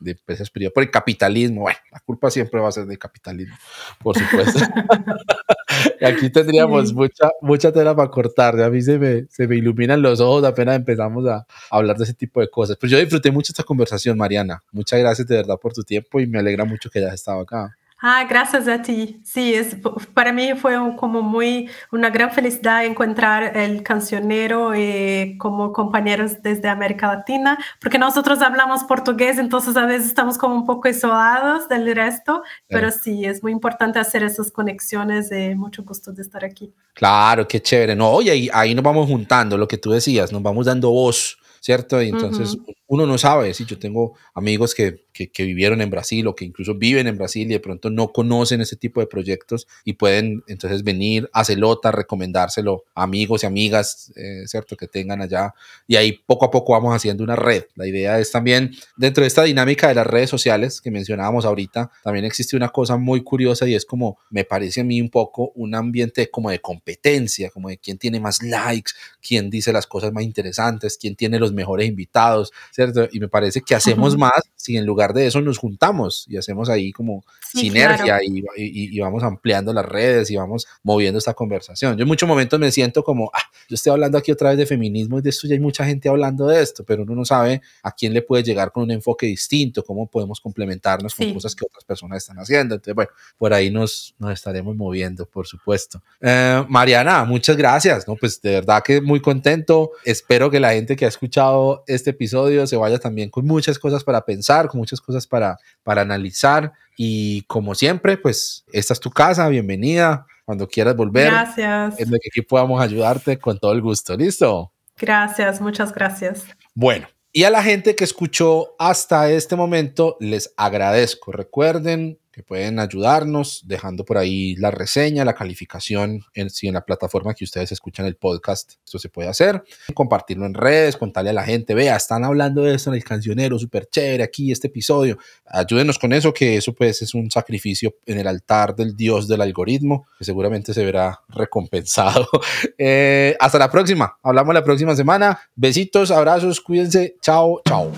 de, empresas privadas, por el capitalismo, bueno, la culpa siempre va a ser del capitalismo, por supuesto. [LAUGHS] Aquí tendríamos mucha, mucha tela para cortar, a mí se me, se me iluminan los ojos apenas empezamos a, hablar de ese tipo de cosas. Pues yo disfruté mucho esta conversación, Mariana. Muchas gracias de verdad por tu tiempo y me alegra mucho que hayas estado acá. Ah, gracias a ti. Sí, es, para mí fue como muy una gran felicidad encontrar el cancionero eh, como compañeros desde América Latina, porque nosotros hablamos portugués, entonces a veces estamos como un poco isolados del resto, pero sí, es muy importante hacer esas conexiones. Eh, mucho gusto de estar aquí. Claro, qué chévere. No, oye, ahí, ahí nos vamos juntando, lo que tú decías, nos vamos dando voz ¿cierto? Y entonces uno no sabe, si yo tengo amigos que, que, vivieron en Brasil o que incluso viven en Brasil y de pronto no conocen ese tipo de proyectos y pueden entonces venir a Celota, recomendárselo a amigos y amigas, eh, ¿cierto? Que tengan allá. Y ahí poco a poco vamos haciendo una red. La idea es también, dentro de esta dinámica de las redes sociales que mencionábamos ahorita, también existe una cosa muy curiosa y es como, me parece a mí un poco un ambiente como de competencia, como de quién tiene más likes, quién dice las cosas más interesantes, quién tiene los mejores invitados, ¿cierto? Y me parece que hacemos más si en lugar de eso nos juntamos y hacemos ahí como sinergia y, y, vamos ampliando las redes y vamos moviendo esta conversación. Yo en muchos momentos me siento como, ah, yo estoy hablando aquí otra vez de feminismo y de esto ya hay mucha gente hablando de esto, pero uno no sabe a quién le puede llegar con un enfoque distinto, cómo podemos complementarnos con cosas que otras personas están haciendo. Entonces, bueno, por ahí nos, nos estaremos moviendo, por supuesto. Eh, Mariana, muchas gracias, ¿no? Pues de verdad que muy contento. Espero que la gente que ha escuchado este episodio se vaya también con muchas cosas para pensar, con muchas cosas para, para analizar. Y como siempre, pues esta es tu casa, bienvenida. Cuando quieras volver, gracias. en el que aquí podamos ayudarte con todo el gusto. ¿Listo? Gracias, muchas gracias. Bueno, y a la gente que escuchó hasta este momento, les agradezco. Recuerden que pueden ayudarnos dejando por ahí la reseña, la calificación, en, si en la plataforma que ustedes escuchan el podcast, esto se puede hacer, compartirlo en redes, contarle a la gente, vea, están hablando de esto en el cancionero, súper chévere aquí este episodio, ayúdenos con eso, que eso pues es un sacrificio en el altar del dios del algoritmo, que seguramente se verá recompensado. [LAUGHS] Eh, hasta la próxima, hablamos la próxima semana, besitos, abrazos, cuídense, chao, chao.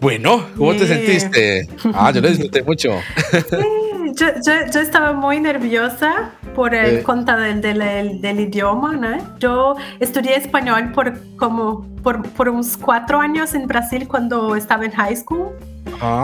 Bueno, ¿cómo te sentiste? Ah, yo lo disfruté mucho. Sí, yo, yo, estaba muy nerviosa por el cuenta del, del, del, idioma, ¿no? Yo estudié español por como por, por unos cuatro años en Brasil cuando estaba en high school.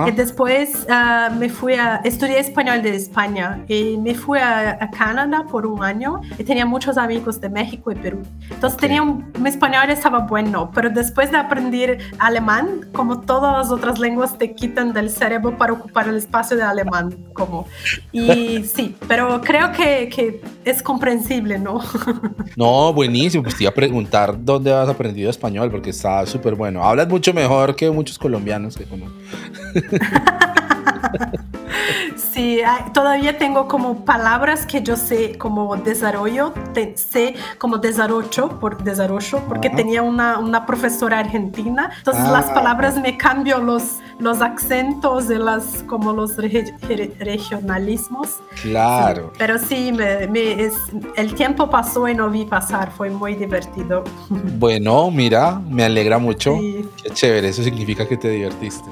Y después uh, me fui a estudiar español de España y me fui a, a, Canadá por un año y tenía muchos amigos de México y Perú. Entonces tenía un, mi español estaba bueno, pero después de aprender alemán, como todas las otras lenguas te quitan del cerebro para ocupar el espacio de alemán, como y [LAUGHS] sí, pero creo que, que es comprensible, ¿no? [LAUGHS] no, buenísimo. Pues te iba a preguntar dónde has aprendido español porque está súper bueno. Hablas mucho mejor que muchos colombianos que como. [LAUGHS] Sí, todavía tengo como palabras que yo sé como desarrollo, sé como desarrollo, por desarrollo, porque tenía una, una, profesora argentina. Entonces las ah. palabras me cambian los, los acentos de las, como los regionalismos. Claro. pero sí, me, es, el tiempo pasó y no vi pasar, fue muy divertido. [LAUGHS] Bueno, mira, me alegra mucho. Qué chévere, eso significa que te divertiste.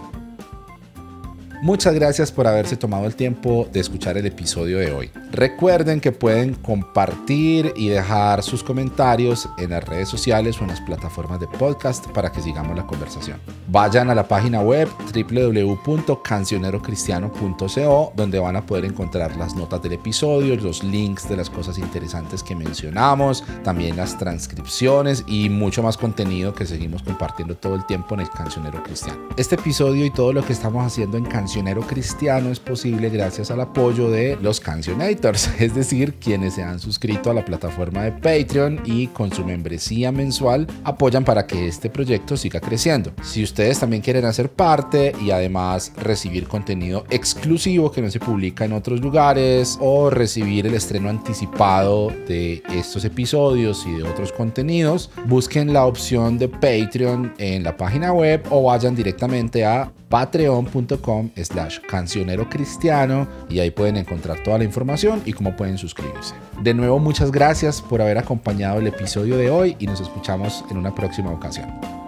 Muchas gracias por haberse tomado el tiempo de escuchar el episodio de hoy. Recuerden que pueden compartir y dejar sus comentarios en las redes sociales o en las plataformas de podcast para que sigamos la conversación. Vayan a la página web www.cancionerocristiano.co donde van a poder encontrar las notas del episodio, los links de las cosas interesantes que mencionamos, también las transcripciones y mucho más contenido que seguimos compartiendo todo el tiempo en el Cancionero Cristiano. Este episodio y todo lo que estamos haciendo en Cancionero cristiano es posible gracias al apoyo de los cancionators, [LAUGHS] es decir, quienes se han suscrito a la plataforma de Patreon y con su membresía mensual apoyan para que este proyecto siga creciendo. Si ustedes también quieren hacer parte y además recibir contenido exclusivo que no se publica en otros lugares o recibir el estreno anticipado de estos episodios y de otros contenidos, busquen la opción de Patreon en la página web o vayan directamente a patreon.com slash cancionero cristiano y ahí pueden encontrar toda la información y cómo pueden suscribirse. De nuevo, muchas gracias por haber acompañado el episodio de hoy y nos escuchamos en una próxima ocasión.